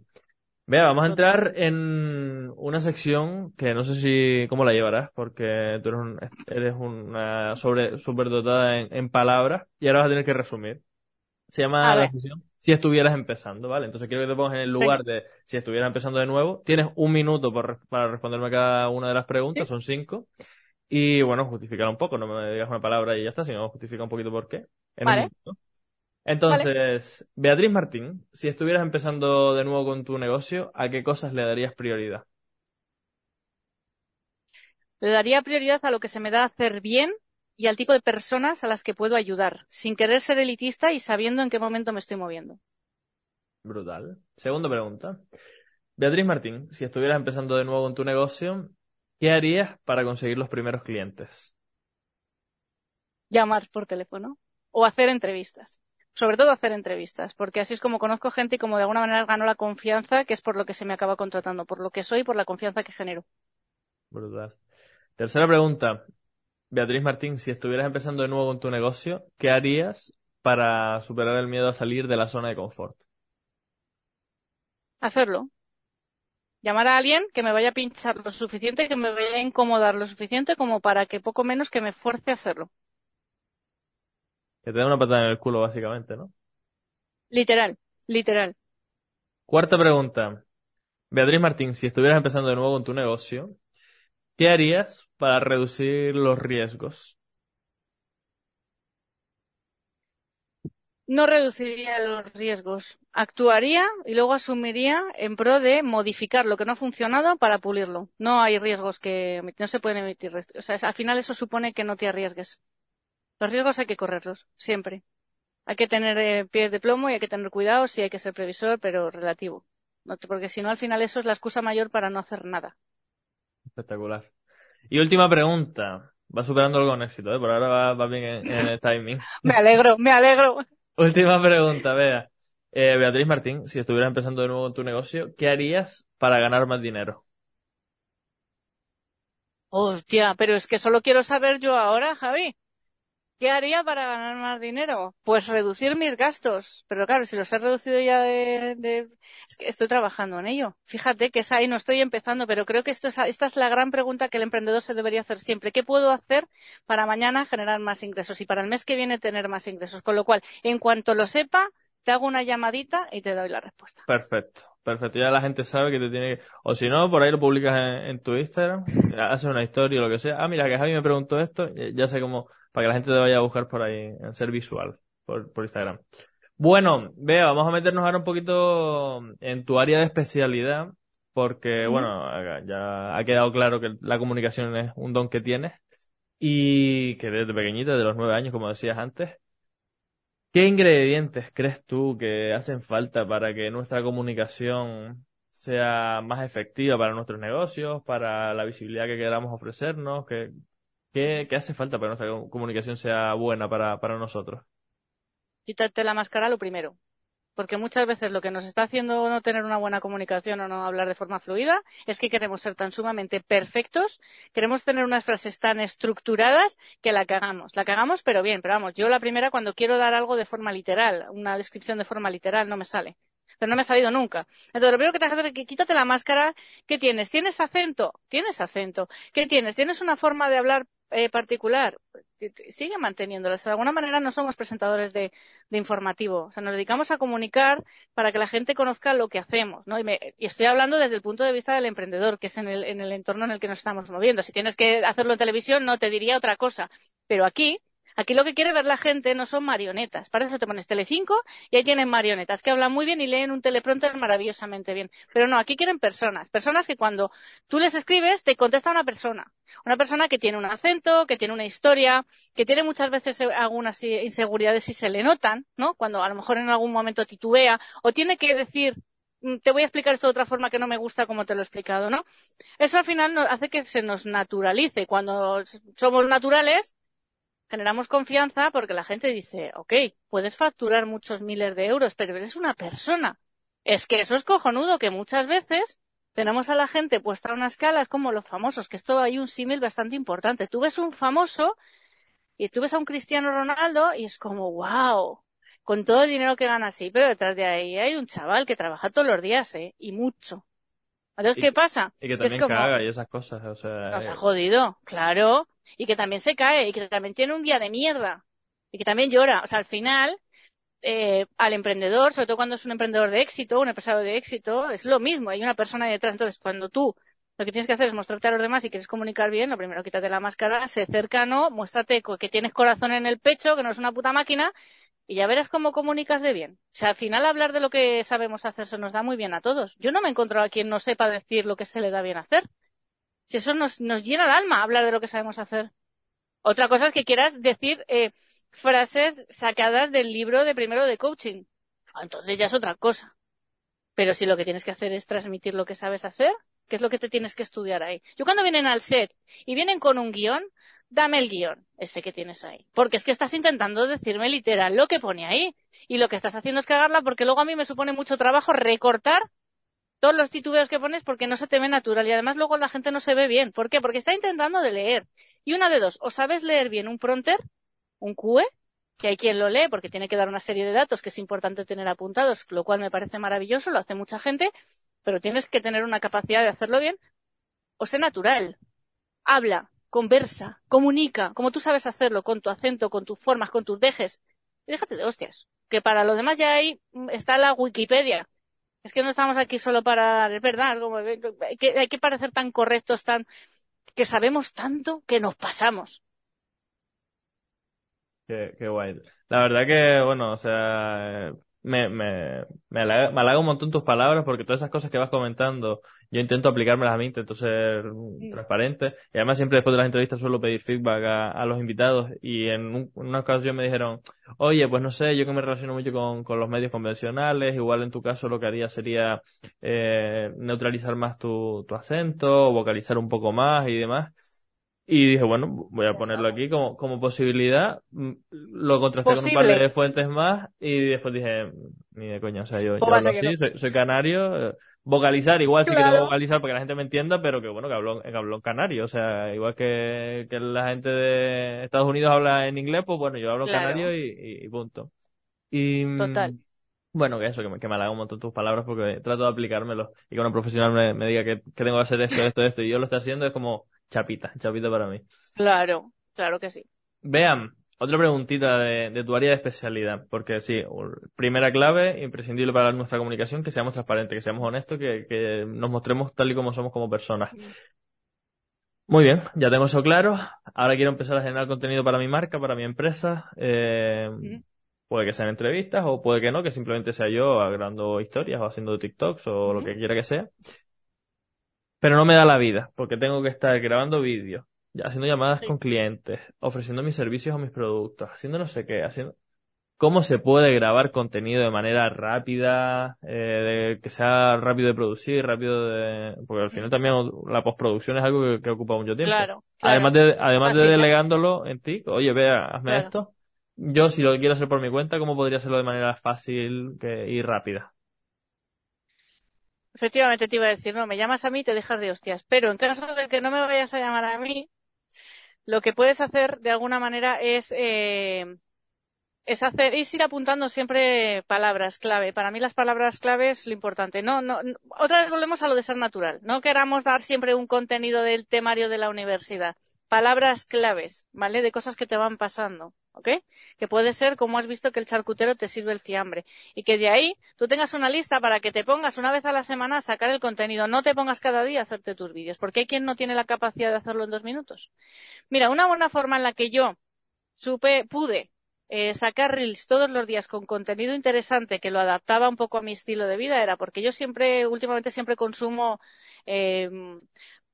Vea, vamos a entrar en una sección que no sé si cómo la llevarás, porque tú eres, un, eres una sobre superdotada en, en palabras y ahora vas a tener que resumir. Se llama la sección Si estuvieras empezando, ¿vale? Entonces quiero que te pongas en el lugar de si estuvieras empezando de nuevo. Tienes un minuto para responderme cada una de las preguntas, son cinco. Y bueno, justificar un poco, no me digas una palabra y ya está, sino justifica un poquito por qué. vale. Entonces, Beatriz Martín, si estuvieras empezando de nuevo con tu negocio, ¿a qué cosas le darías prioridad? Le daría prioridad a lo que se me da hacer bien y al tipo de personas a las que puedo ayudar, sin querer ser elitista y sabiendo en qué momento me estoy moviendo. Brutal. Segunda pregunta. Beatriz Martín, si estuvieras empezando de nuevo con tu negocio, ¿Qué harías para conseguir los primeros clientes? Llamar por teléfono o hacer entrevistas. Sobre todo hacer entrevistas, porque así es como conozco gente y como de alguna manera gano la confianza, que es por lo que se me acaba contratando, por lo que soy y por la confianza que genero. Brutal. Tercera pregunta. Beatriz Martín, si estuvieras empezando de nuevo con tu negocio, ¿qué harías para superar el miedo a salir de la zona de confort? Hacerlo llamar a alguien que me vaya a pinchar lo suficiente, que me vaya a incomodar lo suficiente como para que poco menos que me fuerce a hacerlo. Que te dé una patada en el culo, básicamente, ¿no? Literal, literal. Cuarta pregunta. Beatriz Martín, si estuvieras empezando de nuevo con tu negocio, ¿qué harías para reducir los riesgos? No reduciría los riesgos. Actuaría y luego asumiría en pro de modificar lo que no ha funcionado para pulirlo. No hay riesgos que no se pueden emitir. O sea, al final eso supone que no te arriesgues. Los riesgos hay que correrlos, siempre. Hay que tener eh, pies de plomo y hay que tener cuidado, sí hay que ser previsor, pero relativo. porque si no, al final eso es la excusa mayor para no hacer nada. Espectacular. Y última pregunta. Va superándolo con éxito, ¿eh? Por ahora va, bien en el timing. me alegro, me alegro. Última pregunta, vea. Eh, Beatriz Martín, si estuvieras empezando de nuevo tu negocio, ¿qué harías para ganar más dinero? Hostia, pero es que solo quiero saber yo ahora, Javi. ¿Qué haría para ganar más dinero? Pues reducir mis gastos. Pero claro, si los he reducido ya de, Es que estoy trabajando en ello. Fíjate que es ahí, no estoy empezando, pero creo que esto es, esta es la gran pregunta que el emprendedor se debería hacer siempre. ¿Qué puedo hacer para mañana generar más ingresos y para el mes que viene tener más ingresos? Con lo cual, en cuanto lo sepa, te hago una llamadita y te doy la respuesta. Perfecto. Perfecto, ya la gente sabe que te tiene que... O si no, por ahí lo publicas en, tu Instagram, haces una historia o lo que sea. Ah, mira, que Javi me preguntó esto, ya sé cómo para que la gente te vaya a buscar por ahí, en ser visual, por, Instagram. Bueno, vea, vamos a meternos ahora un poquito en tu área de especialidad, porque, bueno, ya ha quedado claro que la comunicación es un don que tienes y que desde pequeñita, de los nueve años, como decías antes, ¿qué ingredientes crees tú que hacen falta para que nuestra comunicación sea más efectiva para nuestros negocios, para la visibilidad que queramos ofrecernos? que ¿Qué, hace falta para que nuestra comunicación sea buena para, para nosotros? Quitarte la máscara lo primero. Porque muchas veces lo que nos está haciendo no tener una buena comunicación o no hablar de forma fluida es que queremos ser tan sumamente perfectos, queremos tener unas frases tan estructuradas que la cagamos. La cagamos, pero bien, pero vamos, yo la primera cuando quiero dar algo de forma literal, una descripción de forma literal, no me sale pero no me ha salido nunca. Entonces, lo primero que te hace es que quítate la máscara. ¿Qué tienes? ¿Tienes acento? Tienes acento. ¿Qué tienes? ¿Tienes una forma de hablar eh, particular, sigue manteniéndolas. De alguna manera no somos presentadores de, informativo. O sea, nos dedicamos a comunicar para que la gente conozca lo que hacemos, ¿no? Y, estoy hablando desde el punto de vista del emprendedor, que es en el, en el entorno en el que nos estamos moviendo. Si tienes que hacerlo en televisión, no te diría otra cosa. Pero aquí, Aquí lo que quiere ver la gente no son marionetas. Para eso te pones Telecinco y ahí tienen marionetas que hablan muy bien y leen un teleprompter maravillosamente bien. Pero no, aquí quieren personas. Personas que cuando tú les escribes te contesta una persona. Una persona que tiene un acento, que tiene una historia, que tiene muchas veces algunas inseguridades y se le notan, ¿no? Cuando a lo mejor en algún momento titubea o tiene que decir mm, te voy a explicar esto de otra forma que no me gusta como te lo he explicado, ¿no? Eso al final hace que se nos naturalice. Cuando somos naturales, generamos confianza porque la gente dice, ok, puedes facturar muchos miles de euros, pero eres una persona. Es que eso es cojonudo, que muchas veces tenemos a la gente puesta a una escala, es como los famosos, que esto hay un símil bastante importante. Tú ves un famoso y tú ves a un Cristiano Ronaldo y es como, wow, con todo el dinero que gana así, pero detrás de ahí hay un chaval que trabaja todos los días, ¿eh? Y mucho. Entonces, ¿qué pasa? Y que también caga y esas cosas, o sea... Nos ha eh, jodido, claro. Y que también se cae, y que también tiene un día de mierda. Y que también llora. O sea, al final, eh, al emprendedor, sobre todo cuando es un emprendedor de éxito, un empresario de éxito, es lo mismo. Hay una persona detrás. Entonces, cuando tú lo que tienes que hacer es mostrarte a los demás y quieres comunicar bien, lo primero quítate la máscara, sé cercano, muéstrate que tienes corazón en el pecho, que no es una puta máquina, y ya verás cómo comunicas de bien. O sea, al final hablar de lo que sabemos hacer se nos da muy bien a todos. Yo no me he encontrado a quien no sepa decir lo que se le da bien hacer. Si eso nos, nos llena el alma hablar de lo que sabemos hacer. Otra cosa es que quieras decir eh, frases sacadas del libro de primero de coaching. Ah, entonces ya es otra cosa. Pero si lo que tienes que hacer es transmitir lo que sabes hacer, ¿qué es lo que te tienes que estudiar ahí? Yo cuando vienen al set y vienen con un guion, dame el guion, ese que tienes ahí. Porque es que estás intentando decirme literal lo que pone ahí. Y lo que estás haciendo es cagarla porque luego a mí me supone mucho trabajo recortar todos los titubeos que pones porque no se te ve natural y además luego la gente no se ve bien. ¿Por qué? Porque está intentando de leer. Y una de dos, o sabes leer bien un pronter, un QE, que hay quien lo lee porque tiene que dar una serie de datos que es importante tener apuntados, lo cual me parece maravilloso, lo hace mucha gente, pero tienes que tener una capacidad de hacerlo bien, o sé natural. Habla, conversa, comunica, como tú sabes hacerlo, con tu acento, con tus formas, con tus dejes. Y déjate de hostias. Que para lo demás ya ahí está la Wikipedia. Es que no estamos aquí solo para, es verdad, como, que, hay que parecer tan correctos, tan, que sabemos tanto que nos pasamos. Qué, qué guay. La verdad que, bueno, o sea, me, me, me, halaga, un montón tus palabras porque todas esas cosas que vas comentando, yo intento aplicármelas a mí, intento ser transparente. Y además siempre después de las entrevistas suelo pedir feedback a, los invitados y en, una ocasión me dijeron, oye, pues no sé, yo que me relaciono mucho con, con los medios convencionales, igual en tu caso lo que haría sería eh, neutralizar más tu, tu acento, vocalizar un poco más y demás. Y dije, bueno, voy a ponerlo aquí como, como posibilidad. Mm, lo contrasté con un par de fuentes más y después dije, ni de coña, o sea, yo, yo hablo así, soy, canario. Eh, vocalizar, igual sí que tengo vocalizar para que la gente me entienda, pero que bueno, que hablo, que hablo en canario. O sea, igual que, que la gente de Estados Unidos habla en inglés, pues bueno, yo hablo canario y, y, punto. Y, mm, Total. Bueno, que eso, que me, que me halaga un montón tus palabras porque trato de aplicármelo y que una profesional me, me diga que, que tengo que hacer esto, esto, esto y yo lo estoy haciendo es como, Chapita, chapita para mí. Claro, claro que sí. Vean, otra preguntita de, de, tu área de especialidad, porque sí, primera clave, imprescindible para nuestra comunicación, que seamos transparentes, que seamos honestos, que, que nos mostremos tal y como somos como personas. Muy bien, ya tengo eso claro. Ahora quiero empezar a generar contenido para mi marca, para mi empresa. Eh. Puede que sean entrevistas o puede que no, que simplemente sea yo grabando historias o haciendo TikToks o lo que quiera que sea pero no me da la vida, porque tengo que estar grabando vídeos, haciendo llamadas con clientes, ofreciendo mis servicios o mis productos, haciendo no sé qué, haciendo... ¿Cómo se puede grabar contenido de manera rápida, eh, de, que sea rápido de producir, rápido de... Porque al final también la postproducción es algo que, ocupa mucho tiempo. Claro, Además de, además de delegándolo en ti, oye, vea, hazme esto. Yo, si lo quiero hacer por mi cuenta, ¿cómo podría hacerlo de manera fácil que, y rápida? Efectivamente te iba a decir, no, me llamas a mí y te dejas de hostias. Pero en caso de que no me vayas a llamar a mí, lo que puedes hacer de alguna manera es, eh, es hacer, ir apuntando siempre palabras clave. Para mí las palabras clave es lo importante. No, no, otra vez volvemos a lo de ser natural. No queramos dar siempre un contenido del temario de la universidad. Palabras claves, ¿vale? De cosas que te van pasando. ¿Ok? Que puede ser como has visto que el charcutero te sirve el fiambre. Y que de ahí tú tengas una lista para que te pongas una vez a la semana a sacar el contenido. No te pongas cada día a hacerte tus vídeos, porque hay quien no tiene la capacidad de hacerlo en dos minutos. Mira, una buena forma en la que yo supe, pude eh, sacar reels todos los días con contenido interesante que lo adaptaba un poco a mi estilo de vida era porque yo siempre, últimamente siempre consumo eh,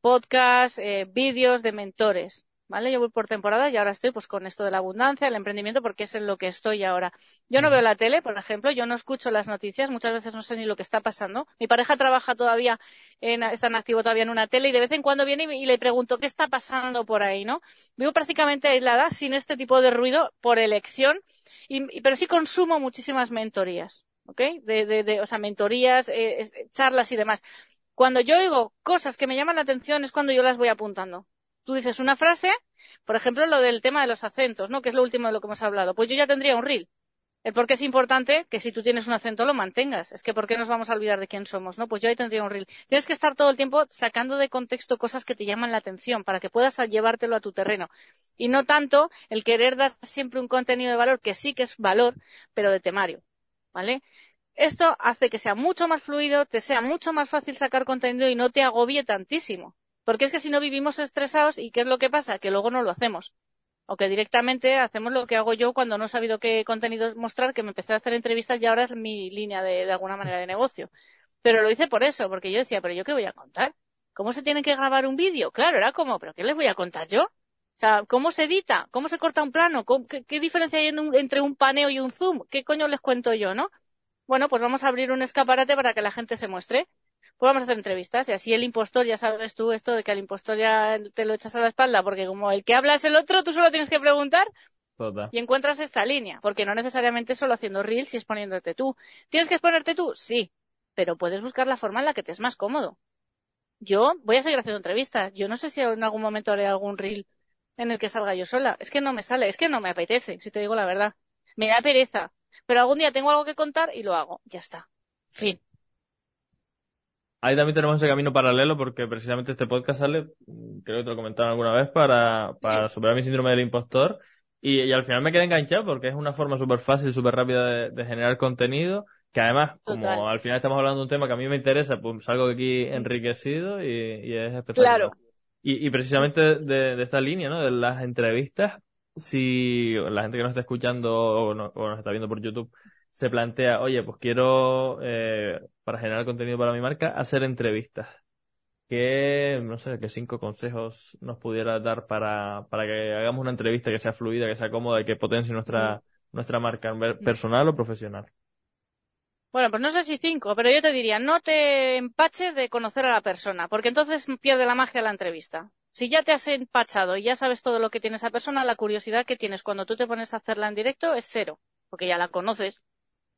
podcasts, eh, vídeos de mentores. ¿Vale? Yo voy por temporada y ahora estoy pues con esto de la abundancia, el emprendimiento, porque es en lo que estoy ahora. Yo no veo la tele, por ejemplo, yo no escucho las noticias, muchas veces no sé ni lo que está pasando. Mi pareja trabaja todavía, en, está en activo todavía en una tele y de vez en cuando viene y, le pregunto qué está pasando por ahí, ¿no? Vivo prácticamente aislada, sin este tipo de ruido, por elección, y, pero sí consumo muchísimas mentorías, ¿ok? De, de, de o sea, mentorías, eh, charlas y demás Cuando yo oigo cosas que me llaman la atención es cuando yo las voy apuntando. Tú dices una frase, por ejemplo, lo del tema de los acentos, ¿no? Que es lo último de lo que hemos hablado. Pues yo ya tendría un reel. El por qué es importante que si tú tienes un acento lo mantengas. Es que ¿por qué nos vamos a olvidar de quién somos? ¿no? Pues yo ahí tendría un reel. Tienes que estar todo el tiempo sacando de contexto cosas que te llaman la atención para que puedas llevártelo a tu terreno. Y no tanto el querer dar siempre un contenido de valor, que sí que es valor, pero de temario. ¿Vale? Esto hace que sea mucho más fluido, te sea mucho más fácil sacar contenido y no te agobie tantísimo. Porque es que si no vivimos estresados, ¿y qué es lo que pasa? Que luego no lo hacemos o que directamente hacemos lo que hago yo cuando no he sabido qué contenidos mostrar, que me empecé a hacer entrevistas y ahora es mi línea de, de alguna manera de negocio. Pero lo hice por eso, porque yo decía, pero yo qué voy a contar? ¿Cómo se tiene que grabar un vídeo? Claro, era como, pero ¿qué les voy a contar yo? O sea, ¿cómo se edita? ¿Cómo se corta un plano? ¿Qué, qué diferencia hay entre un paneo y un zoom? ¿Qué coño les cuento yo, no? Bueno, pues vamos a abrir un escaparate para que la gente se muestre pues vamos a hacer entrevistas. Y así el impostor, ya sabes tú esto de que al impostor ya te lo echas a la espalda, porque como el que habla es el otro, tú solo tienes que preguntar. Y encuentras esta línea, porque no necesariamente solo haciendo reels y exponiéndote tú. ¿Tienes que exponerte tú? Sí, pero puedes buscar la forma en la que te es más cómodo. Yo voy a seguir haciendo entrevistas. Yo no sé si en algún momento haré algún reel en el que salga yo sola. Es que no me sale, es que no me apetece, si te digo la verdad. Me da pereza. Pero algún día tengo algo que contar y lo hago. Ya está. Fin. Ahí también tenemos ese camino paralelo porque precisamente este podcast sale, creo que te lo comentaron alguna vez, para, para superar mi síndrome del impostor. Y, y al final me quedé enganchado porque es una forma súper fácil súper rápida de, generar contenido. Que además, como al final estamos hablando de un tema que a mí me interesa, pues salgo aquí enriquecido y, y es espectacular. Claro. Y, y precisamente de, de, esta línea, ¿no? De las entrevistas, si la gente que nos está escuchando o, no, o nos está viendo por YouTube se plantea, oye, pues quiero, eh, para generar contenido para mi marca, hacer entrevistas. ¿Qué, no sé, qué cinco consejos nos pudiera dar para, para que hagamos una entrevista que sea fluida, que sea cómoda y que potencie nuestra, mm. nuestra marca, mm. personal o profesional? Bueno, pues no sé si cinco, pero yo te diría, no te empaches de conocer a la persona, porque entonces pierde la magia la entrevista. Si ya te has empachado y ya sabes todo lo que tiene esa persona, la curiosidad que tienes cuando tú te pones a hacerla en directo es cero, porque ya la conoces,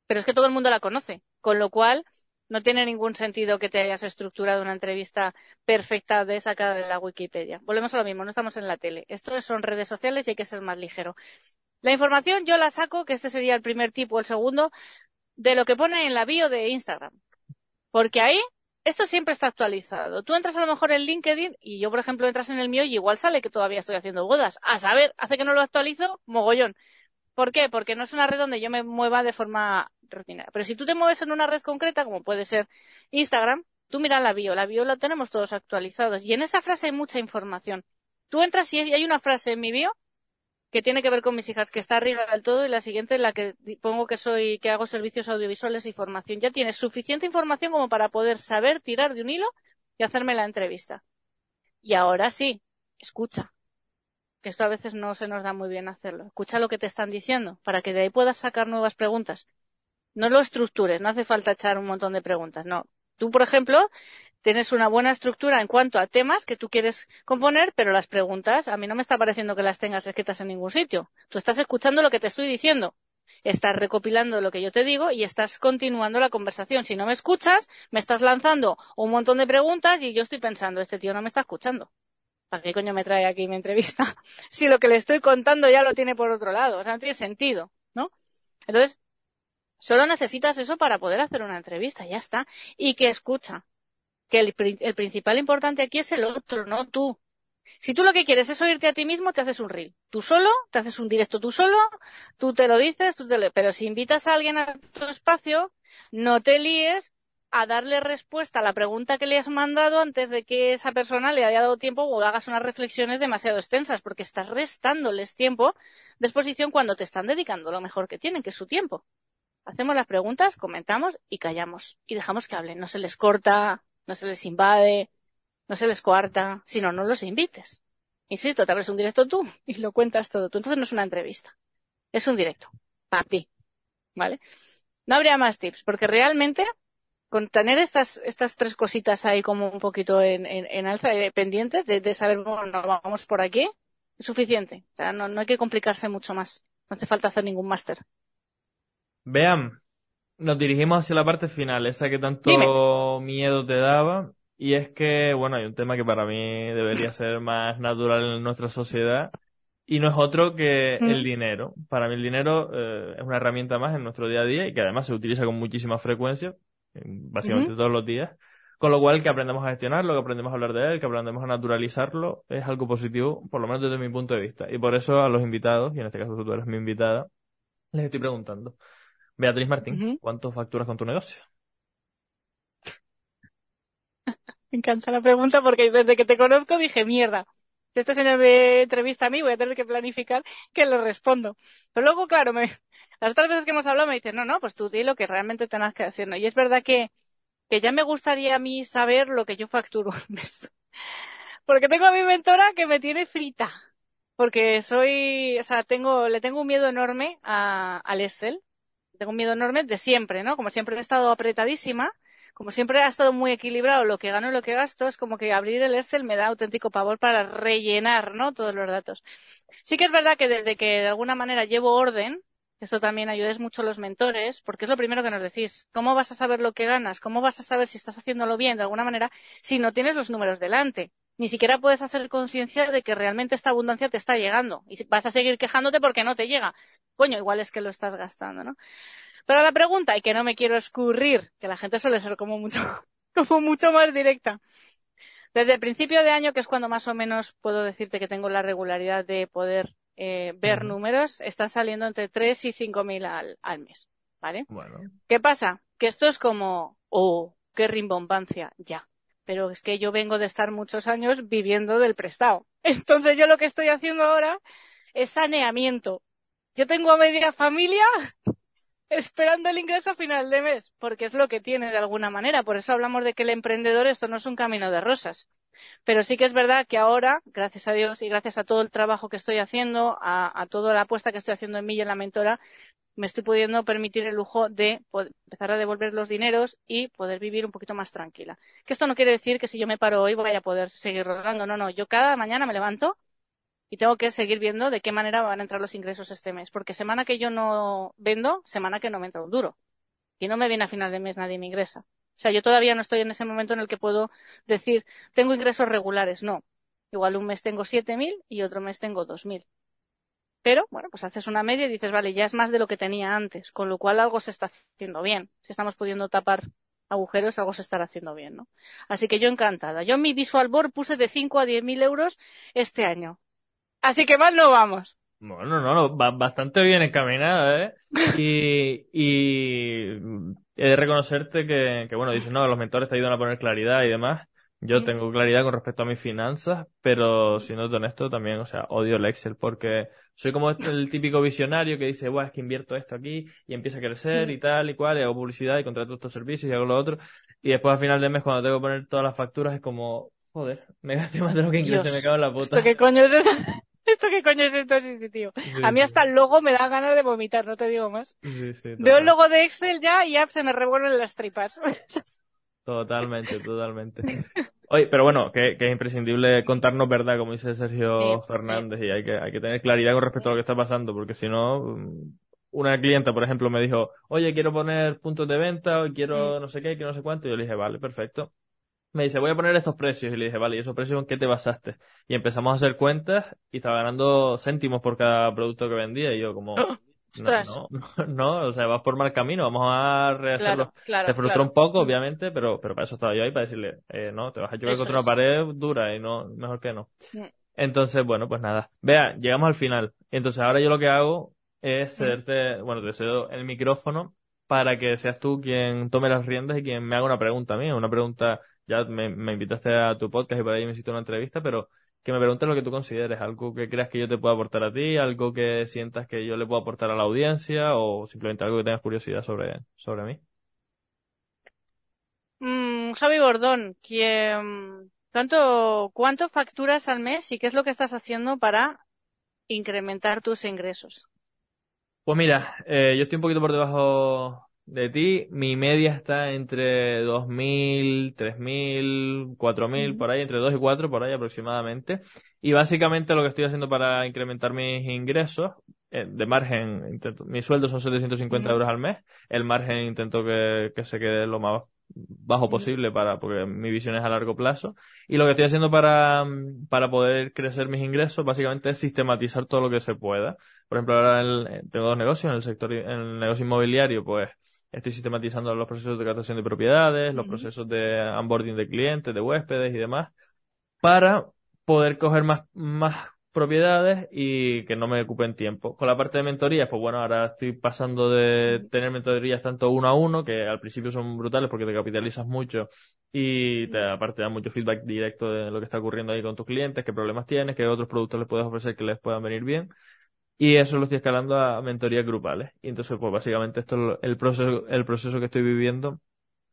pero es que todo el mundo la conoce, con lo cual no tiene ningún sentido que te hayas estructurado una entrevista perfecta de sacada de la Wikipedia. Volvemos a lo mismo, no estamos en la tele. Esto son redes sociales y hay que ser más ligero. La información yo la saco, que este sería el primer tipo, el segundo, de lo que pone en la bio de Instagram. Porque ahí esto siempre está actualizado. Tú entras a lo mejor en LinkedIn y yo, por ejemplo, entras en el mío y igual sale que todavía estoy haciendo bodas. A saber, hace que no lo actualizo, mogollón. ¿Por qué? Porque no es una red donde yo me mueva de forma rutinaria. Pero si tú te mueves en una red concreta, como puede ser Instagram, tú mira la bio. La bio la tenemos todos actualizados. Y en esa frase hay mucha información. Tú entras y hay una frase en mi bio que tiene que ver con mis hijas, que está arriba del todo, y la siguiente en la que pongo que soy, que hago servicios audiovisuales y formación. Ya tienes suficiente información como para poder saber tirar de un hilo y hacerme la entrevista. Y ahora sí, escucha que esto a veces no se nos da muy bien hacerlo. Escucha lo que te están diciendo para que de ahí puedas sacar nuevas preguntas. No lo estructures, no hace falta echar un montón de preguntas, no. Tú, por ejemplo, tienes una buena estructura en cuanto a temas que tú quieres componer, pero las preguntas, a mí no me está pareciendo que las tengas escritas en ningún sitio. Tú estás escuchando lo que te estoy diciendo. Estás recopilando lo que yo te digo y estás continuando la conversación. Si no me escuchas, me estás lanzando un montón de preguntas y yo estoy pensando, este tío no me está escuchando. ¿Para qué coño me trae aquí mi entrevista? si lo que le estoy contando ya lo tiene por otro lado, o sea, no tiene sentido, ¿no? Entonces, solo necesitas eso para poder hacer una entrevista, ya está. Y que escucha, que el, principal importante aquí es el otro, no tú. Si tú lo que quieres es oírte a ti mismo, te haces un reel. Tú solo, te haces un directo tú solo, tú te lo dices, tú te lo... pero si invitas a alguien a tu espacio, no te líes a darle respuesta a la pregunta que le has mandado antes de que esa persona le haya dado tiempo o hagas unas reflexiones demasiado extensas, porque estás restándoles tiempo de exposición cuando te están dedicando lo mejor que tienen, que es su tiempo. Hacemos las preguntas, comentamos y callamos. Y dejamos que hablen. No se les corta, no se les invade, no se les coarta, sino no los invites. Insisto, te abres un directo tú y lo cuentas todo tú. Entonces no es una entrevista. Es un directo. Papi. ¿Vale? No habría más tips, porque realmente con tener estas, estas tres cositas ahí como un poquito en, en, alza, pendientes, de, saber, bueno, vamos por aquí, es suficiente. O sea, no, no hay que complicarse mucho más. No hace falta hacer ningún máster. Vean, nos dirigimos hacia la parte final, esa que tanto miedo te daba. Y es que, bueno, hay un tema que para mí debería ser más natural en nuestra sociedad y no es otro que Mm. el dinero. Para mí el dinero eh, es una herramienta más en nuestro día a día y que además se utiliza con muchísima frecuencia, en básicamente todos los días. Con lo cual que aprendemos a gestionarlo, que aprendemos a hablar de él, que aprendemos a naturalizarlo, es algo positivo, por lo menos desde mi punto de vista. Y por eso a los invitados, y en este caso tú eres mi invitada, les estoy preguntando. Beatriz Martín. ¿cuánto facturas con tu negocio? Me encanta la pregunta porque desde que te conozco dije, mierda, si este señor me entrevista a mí, voy a tener que planificar que le respondo. Pero luego, claro, me, las otras veces que hemos hablado me dicen, no, no, pues tú di lo que realmente tengas que decir, ¿no? Y es verdad que, que ya me gustaría a mí saber lo que yo facturo al mes. Porque tengo a mi mentora que me tiene frita. Porque soy, o sea, tengo, le tengo un miedo enorme a, al Excel. Tengo un miedo enorme de siempre, ¿no? Como siempre he estado apretadísima como siempre ha estado muy equilibrado lo que gano y lo que gasto, es como que abrir el Excel me da auténtico pavor para rellenar, ¿no? Todos los datos. Sí que es verdad que desde que de alguna manera llevo orden, esto también ayudes mucho a los mentores, porque es lo primero que nos decís. ¿Cómo vas a saber lo que ganas? ¿Cómo vas a saber si estás haciéndolo bien de alguna manera si no tienes los números delante? Ni siquiera puedes hacer conciencia de que realmente esta abundancia te está llegando. Y vas a seguir quejándote porque no te llega. Coño, igual es que lo estás gastando, ¿no? Pero la pregunta, y que no me quiero escurrir, que la gente suele ser como mucho, como mucho más directa. Desde el principio de año, que es cuando más o menos puedo decirte que tengo la regularidad de poder eh, ver números, están saliendo entre 3 y 5 mil al, al mes. ¿Vale? Bueno, ¿Qué pasa? Que esto es como, oh, qué rimbombancia, ya. Pero es que yo vengo de estar muchos años viviendo del prestado. Entonces yo lo que estoy haciendo ahora es saneamiento. Yo tengo a media familia esperando el ingreso a final de mes, porque es lo que tiene de alguna manera. Por eso hablamos de que el emprendedor esto no es un camino de rosas. Pero sí que es verdad que ahora, gracias a Dios y gracias a todo el trabajo que estoy haciendo, a, toda la apuesta que estoy haciendo en mí y en la mentora, me estoy pudiendo permitir el lujo de empezar a devolver los dineros y poder vivir un poquito más tranquila. Que esto no quiere decir que si yo me paro hoy vaya a poder seguir rodando. No, no. Yo cada mañana me levanto y tengo que seguir viendo de qué manera van a entrar los ingresos este mes. Porque semana que yo no vendo, semana que no me entra un duro. Y no me viene a final de mes nadie me ingresa. O sea, yo todavía no estoy en ese momento en el que puedo decir, tengo ingresos regulares. No. Igual un mes tengo 7.000 y otro mes tengo 2.000. Pero, bueno, pues haces una media y dices, vale, ya es más de lo que tenía antes, con lo cual algo se está haciendo bien. Si estamos pudiendo tapar agujeros, algo se estará haciendo bien, ¿no? Así que yo encantada. Yo mi Visual Board puse de 5 a 10 mil euros este año. Así que mal no vamos. Bueno, no, no, va bastante bien encaminada, ¿eh? Y, y he de reconocerte que, que, bueno, dices, no, los mentores te ayudan a poner claridad y demás. Yo tengo claridad con respecto a mis finanzas, pero siendo honesto también, o sea, odio el Excel porque soy como este- el típico visionario que dice, bueno, es que invierto esto aquí y empieza a crecer y tal y cual, y hago publicidad y contrato estos servicios y hago lo otro. Y después a final de mes, cuando tengo que poner todas las facturas, es como, joder, me gasté más de lo que ingresé, me cago en la puta. ¿Esto qué coño es esto? ¿Esto qué coño es esto? Sí, sí, tío. Sí, A mí hasta el logo me da ganas de vomitar, no te digo más. Sí, sí, Veo el logo de Excel ya y ya se me revuelven las tripas. Totalmente, totalmente. Oye, pero bueno, que, que es imprescindible contarnos verdad, como dice Sergio Sí, Fernández, y hay que, hay que tener claridad con respecto a lo que está pasando, porque si no, mm, una clienta, por ejemplo, me dijo, oye, quiero poner puntos de venta, o quiero no sé qué, quiero no sé cuánto, y yo le dije, vale, perfecto. Me dice, voy a poner estos precios, y le dije, vale, ¿y esos precios en qué te basaste? Y empezamos a hacer cuentas, y estaba ganando céntimos por cada producto que vendía, y yo como, no, Ostras. no, no, no, o sea, vas por mal camino, vamos a rehacerlo. Claro, claro, Se frustró claro. un poco, Mm. obviamente, pero, pero para eso estaba yo ahí, para decirle, eh, no, te vas a Eso contra una pared dura y no, mejor que no. Mm. Entonces, bueno, pues nada. Vea, llegamos al final. Entonces, ahora yo lo que hago es Mm. cederte, bueno, te cedo el micrófono para que seas tú quien tome las riendas y quien me haga una pregunta a mí. Una pregunta, ya me, me invitaste a tu podcast y por ahí me hiciste una entrevista, pero que me preguntes lo que tú consideres, algo que creas que yo te pueda aportar a ti, algo que sientas que yo le puedo aportar a la audiencia o simplemente algo que tengas curiosidad sobre, sobre mí. Mm, Javi Gordón, ¿quién- ¿cuánto, cuánto facturas al mes y qué es lo que estás haciendo para incrementar tus ingresos? Pues mira, eh, yo estoy un poquito por debajo de ti. Mi media está entre 2.000, 3.000, 4.000, Ujú. por ahí, entre 2 y 4, por ahí aproximadamente. Y básicamente lo que estoy haciendo para incrementar mis ingresos, eh, de margen, intento, mi sueldo son 750 Ujú. euros al mes. El margen intento que, que se quede lo más bajo posible para, porque mi visión es a largo plazo. Y lo que estoy haciendo para, para poder crecer mis ingresos, básicamente es sistematizar todo lo que se pueda. Por ejemplo, ahora el, tengo dos negocios, en el sector, en el negocio inmobiliario, pues estoy sistematizando los procesos de captación de propiedades, los procesos de onboarding de clientes, de huéspedes y demás, para poder coger más, más propiedades y que no me ocupen tiempo. Con la parte de mentorías, pues bueno, ahora estoy pasando de tener mentorías tanto uno a uno, que al principio son brutales porque te capitalizas mucho y te, aparte da mucho feedback directo de lo que está ocurriendo ahí con tus clientes, qué problemas tienes, qué otros productos les puedes ofrecer que les puedan venir bien. Y eso lo estoy escalando a mentorías grupales. Y entonces, pues básicamente esto es el proceso, el proceso que estoy viviendo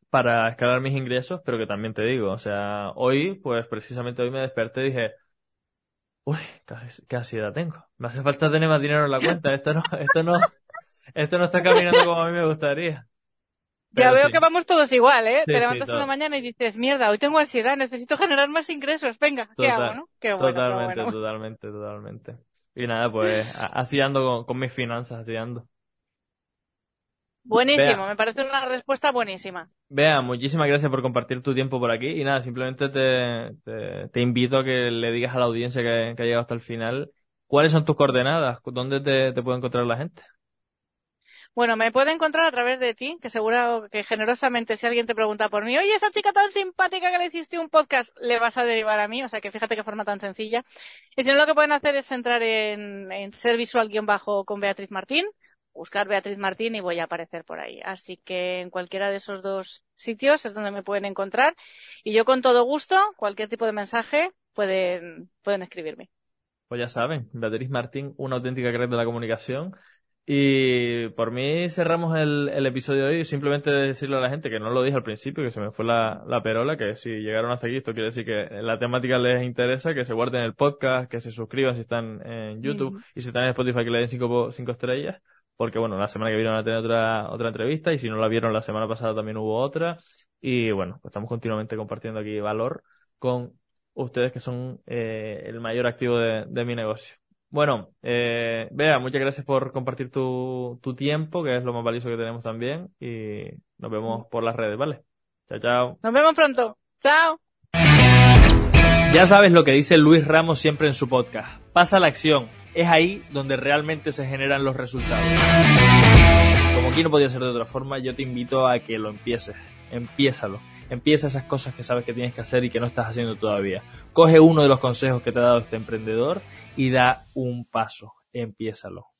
para escalar mis ingresos, pero que también te digo, o sea, hoy, pues precisamente hoy me desperté y dije, Uy, qué ansiedad tengo. Me hace falta tener más dinero en la cuenta. Esto no, esto no, esto no está caminando como a mí me gustaría. ya veo que vamos todos igual, ¿eh? Te levantas en la mañana y dices, mierda, hoy tengo ansiedad, necesito generar más ingresos, venga, ¿qué hago, no? Qué bueno, totalmente, totalmente, totalmente. Y nada, pues así ando con, con mis finanzas, así ando. Buenísimo, me parece una respuesta buenísima. Vea, muchísimas gracias por compartir tu tiempo por aquí y nada, simplemente te, te, invito a que le digas a la audiencia que, ha llegado hasta el final cuáles son tus coordenadas, dónde te, te puede encontrar la gente. Bueno, me puede encontrar a través de ti, que seguro que generosamente si alguien te pregunta por mí, oye, esa chica tan simpática que le hiciste un podcast, le vas a derivar a mí, o sea que fíjate qué forma tan sencilla. Y si no, lo que pueden hacer es entrar en, ser visual-bajo con Beatriz Martín, buscar Beatriz Martín y voy a aparecer por ahí. Así que en cualquiera de esos dos sitios es donde me pueden encontrar. Y yo con todo gusto, cualquier tipo de mensaje, pueden, pueden escribirme. Pues ya saben, Beatriz Martín, una auténtica crack de la comunicación. Y por mí cerramos el, el, episodio de hoy. Simplemente decirle a la gente que no lo dije al principio, que se me fue la, la perola, que si llegaron hasta aquí, esto quiere decir que la temática les interesa, que se guarden el podcast, que se suscriban si están en YouTube y si están en Spotify que le den cinco, cinco estrellas porque bueno, la semana que viene van a tener otra, otra entrevista y si no la vieron la semana pasada también hubo otra y bueno, pues estamos continuamente compartiendo aquí valor con ustedes que son eh, el mayor activo de, de mi negocio. Bueno, eh, Bea, muchas gracias por compartir tu, tu tiempo, que es lo más valioso que tenemos también y nos vemos por las redes, ¿vale? Chao, chao. Nos vemos pronto. Chao. Ya sabes lo que dice Luis Ramos siempre en su podcast. Pasa la acción es ahí donde realmente se generan los resultados. Como aquí no podía ser de otra forma, yo te invito a que lo empieces. Empiézalo. Empieza esas cosas que sabes que tienes que hacer y que no estás haciendo todavía. Coge uno de los consejos que te ha dado este emprendedor y da un paso. Empiézalo.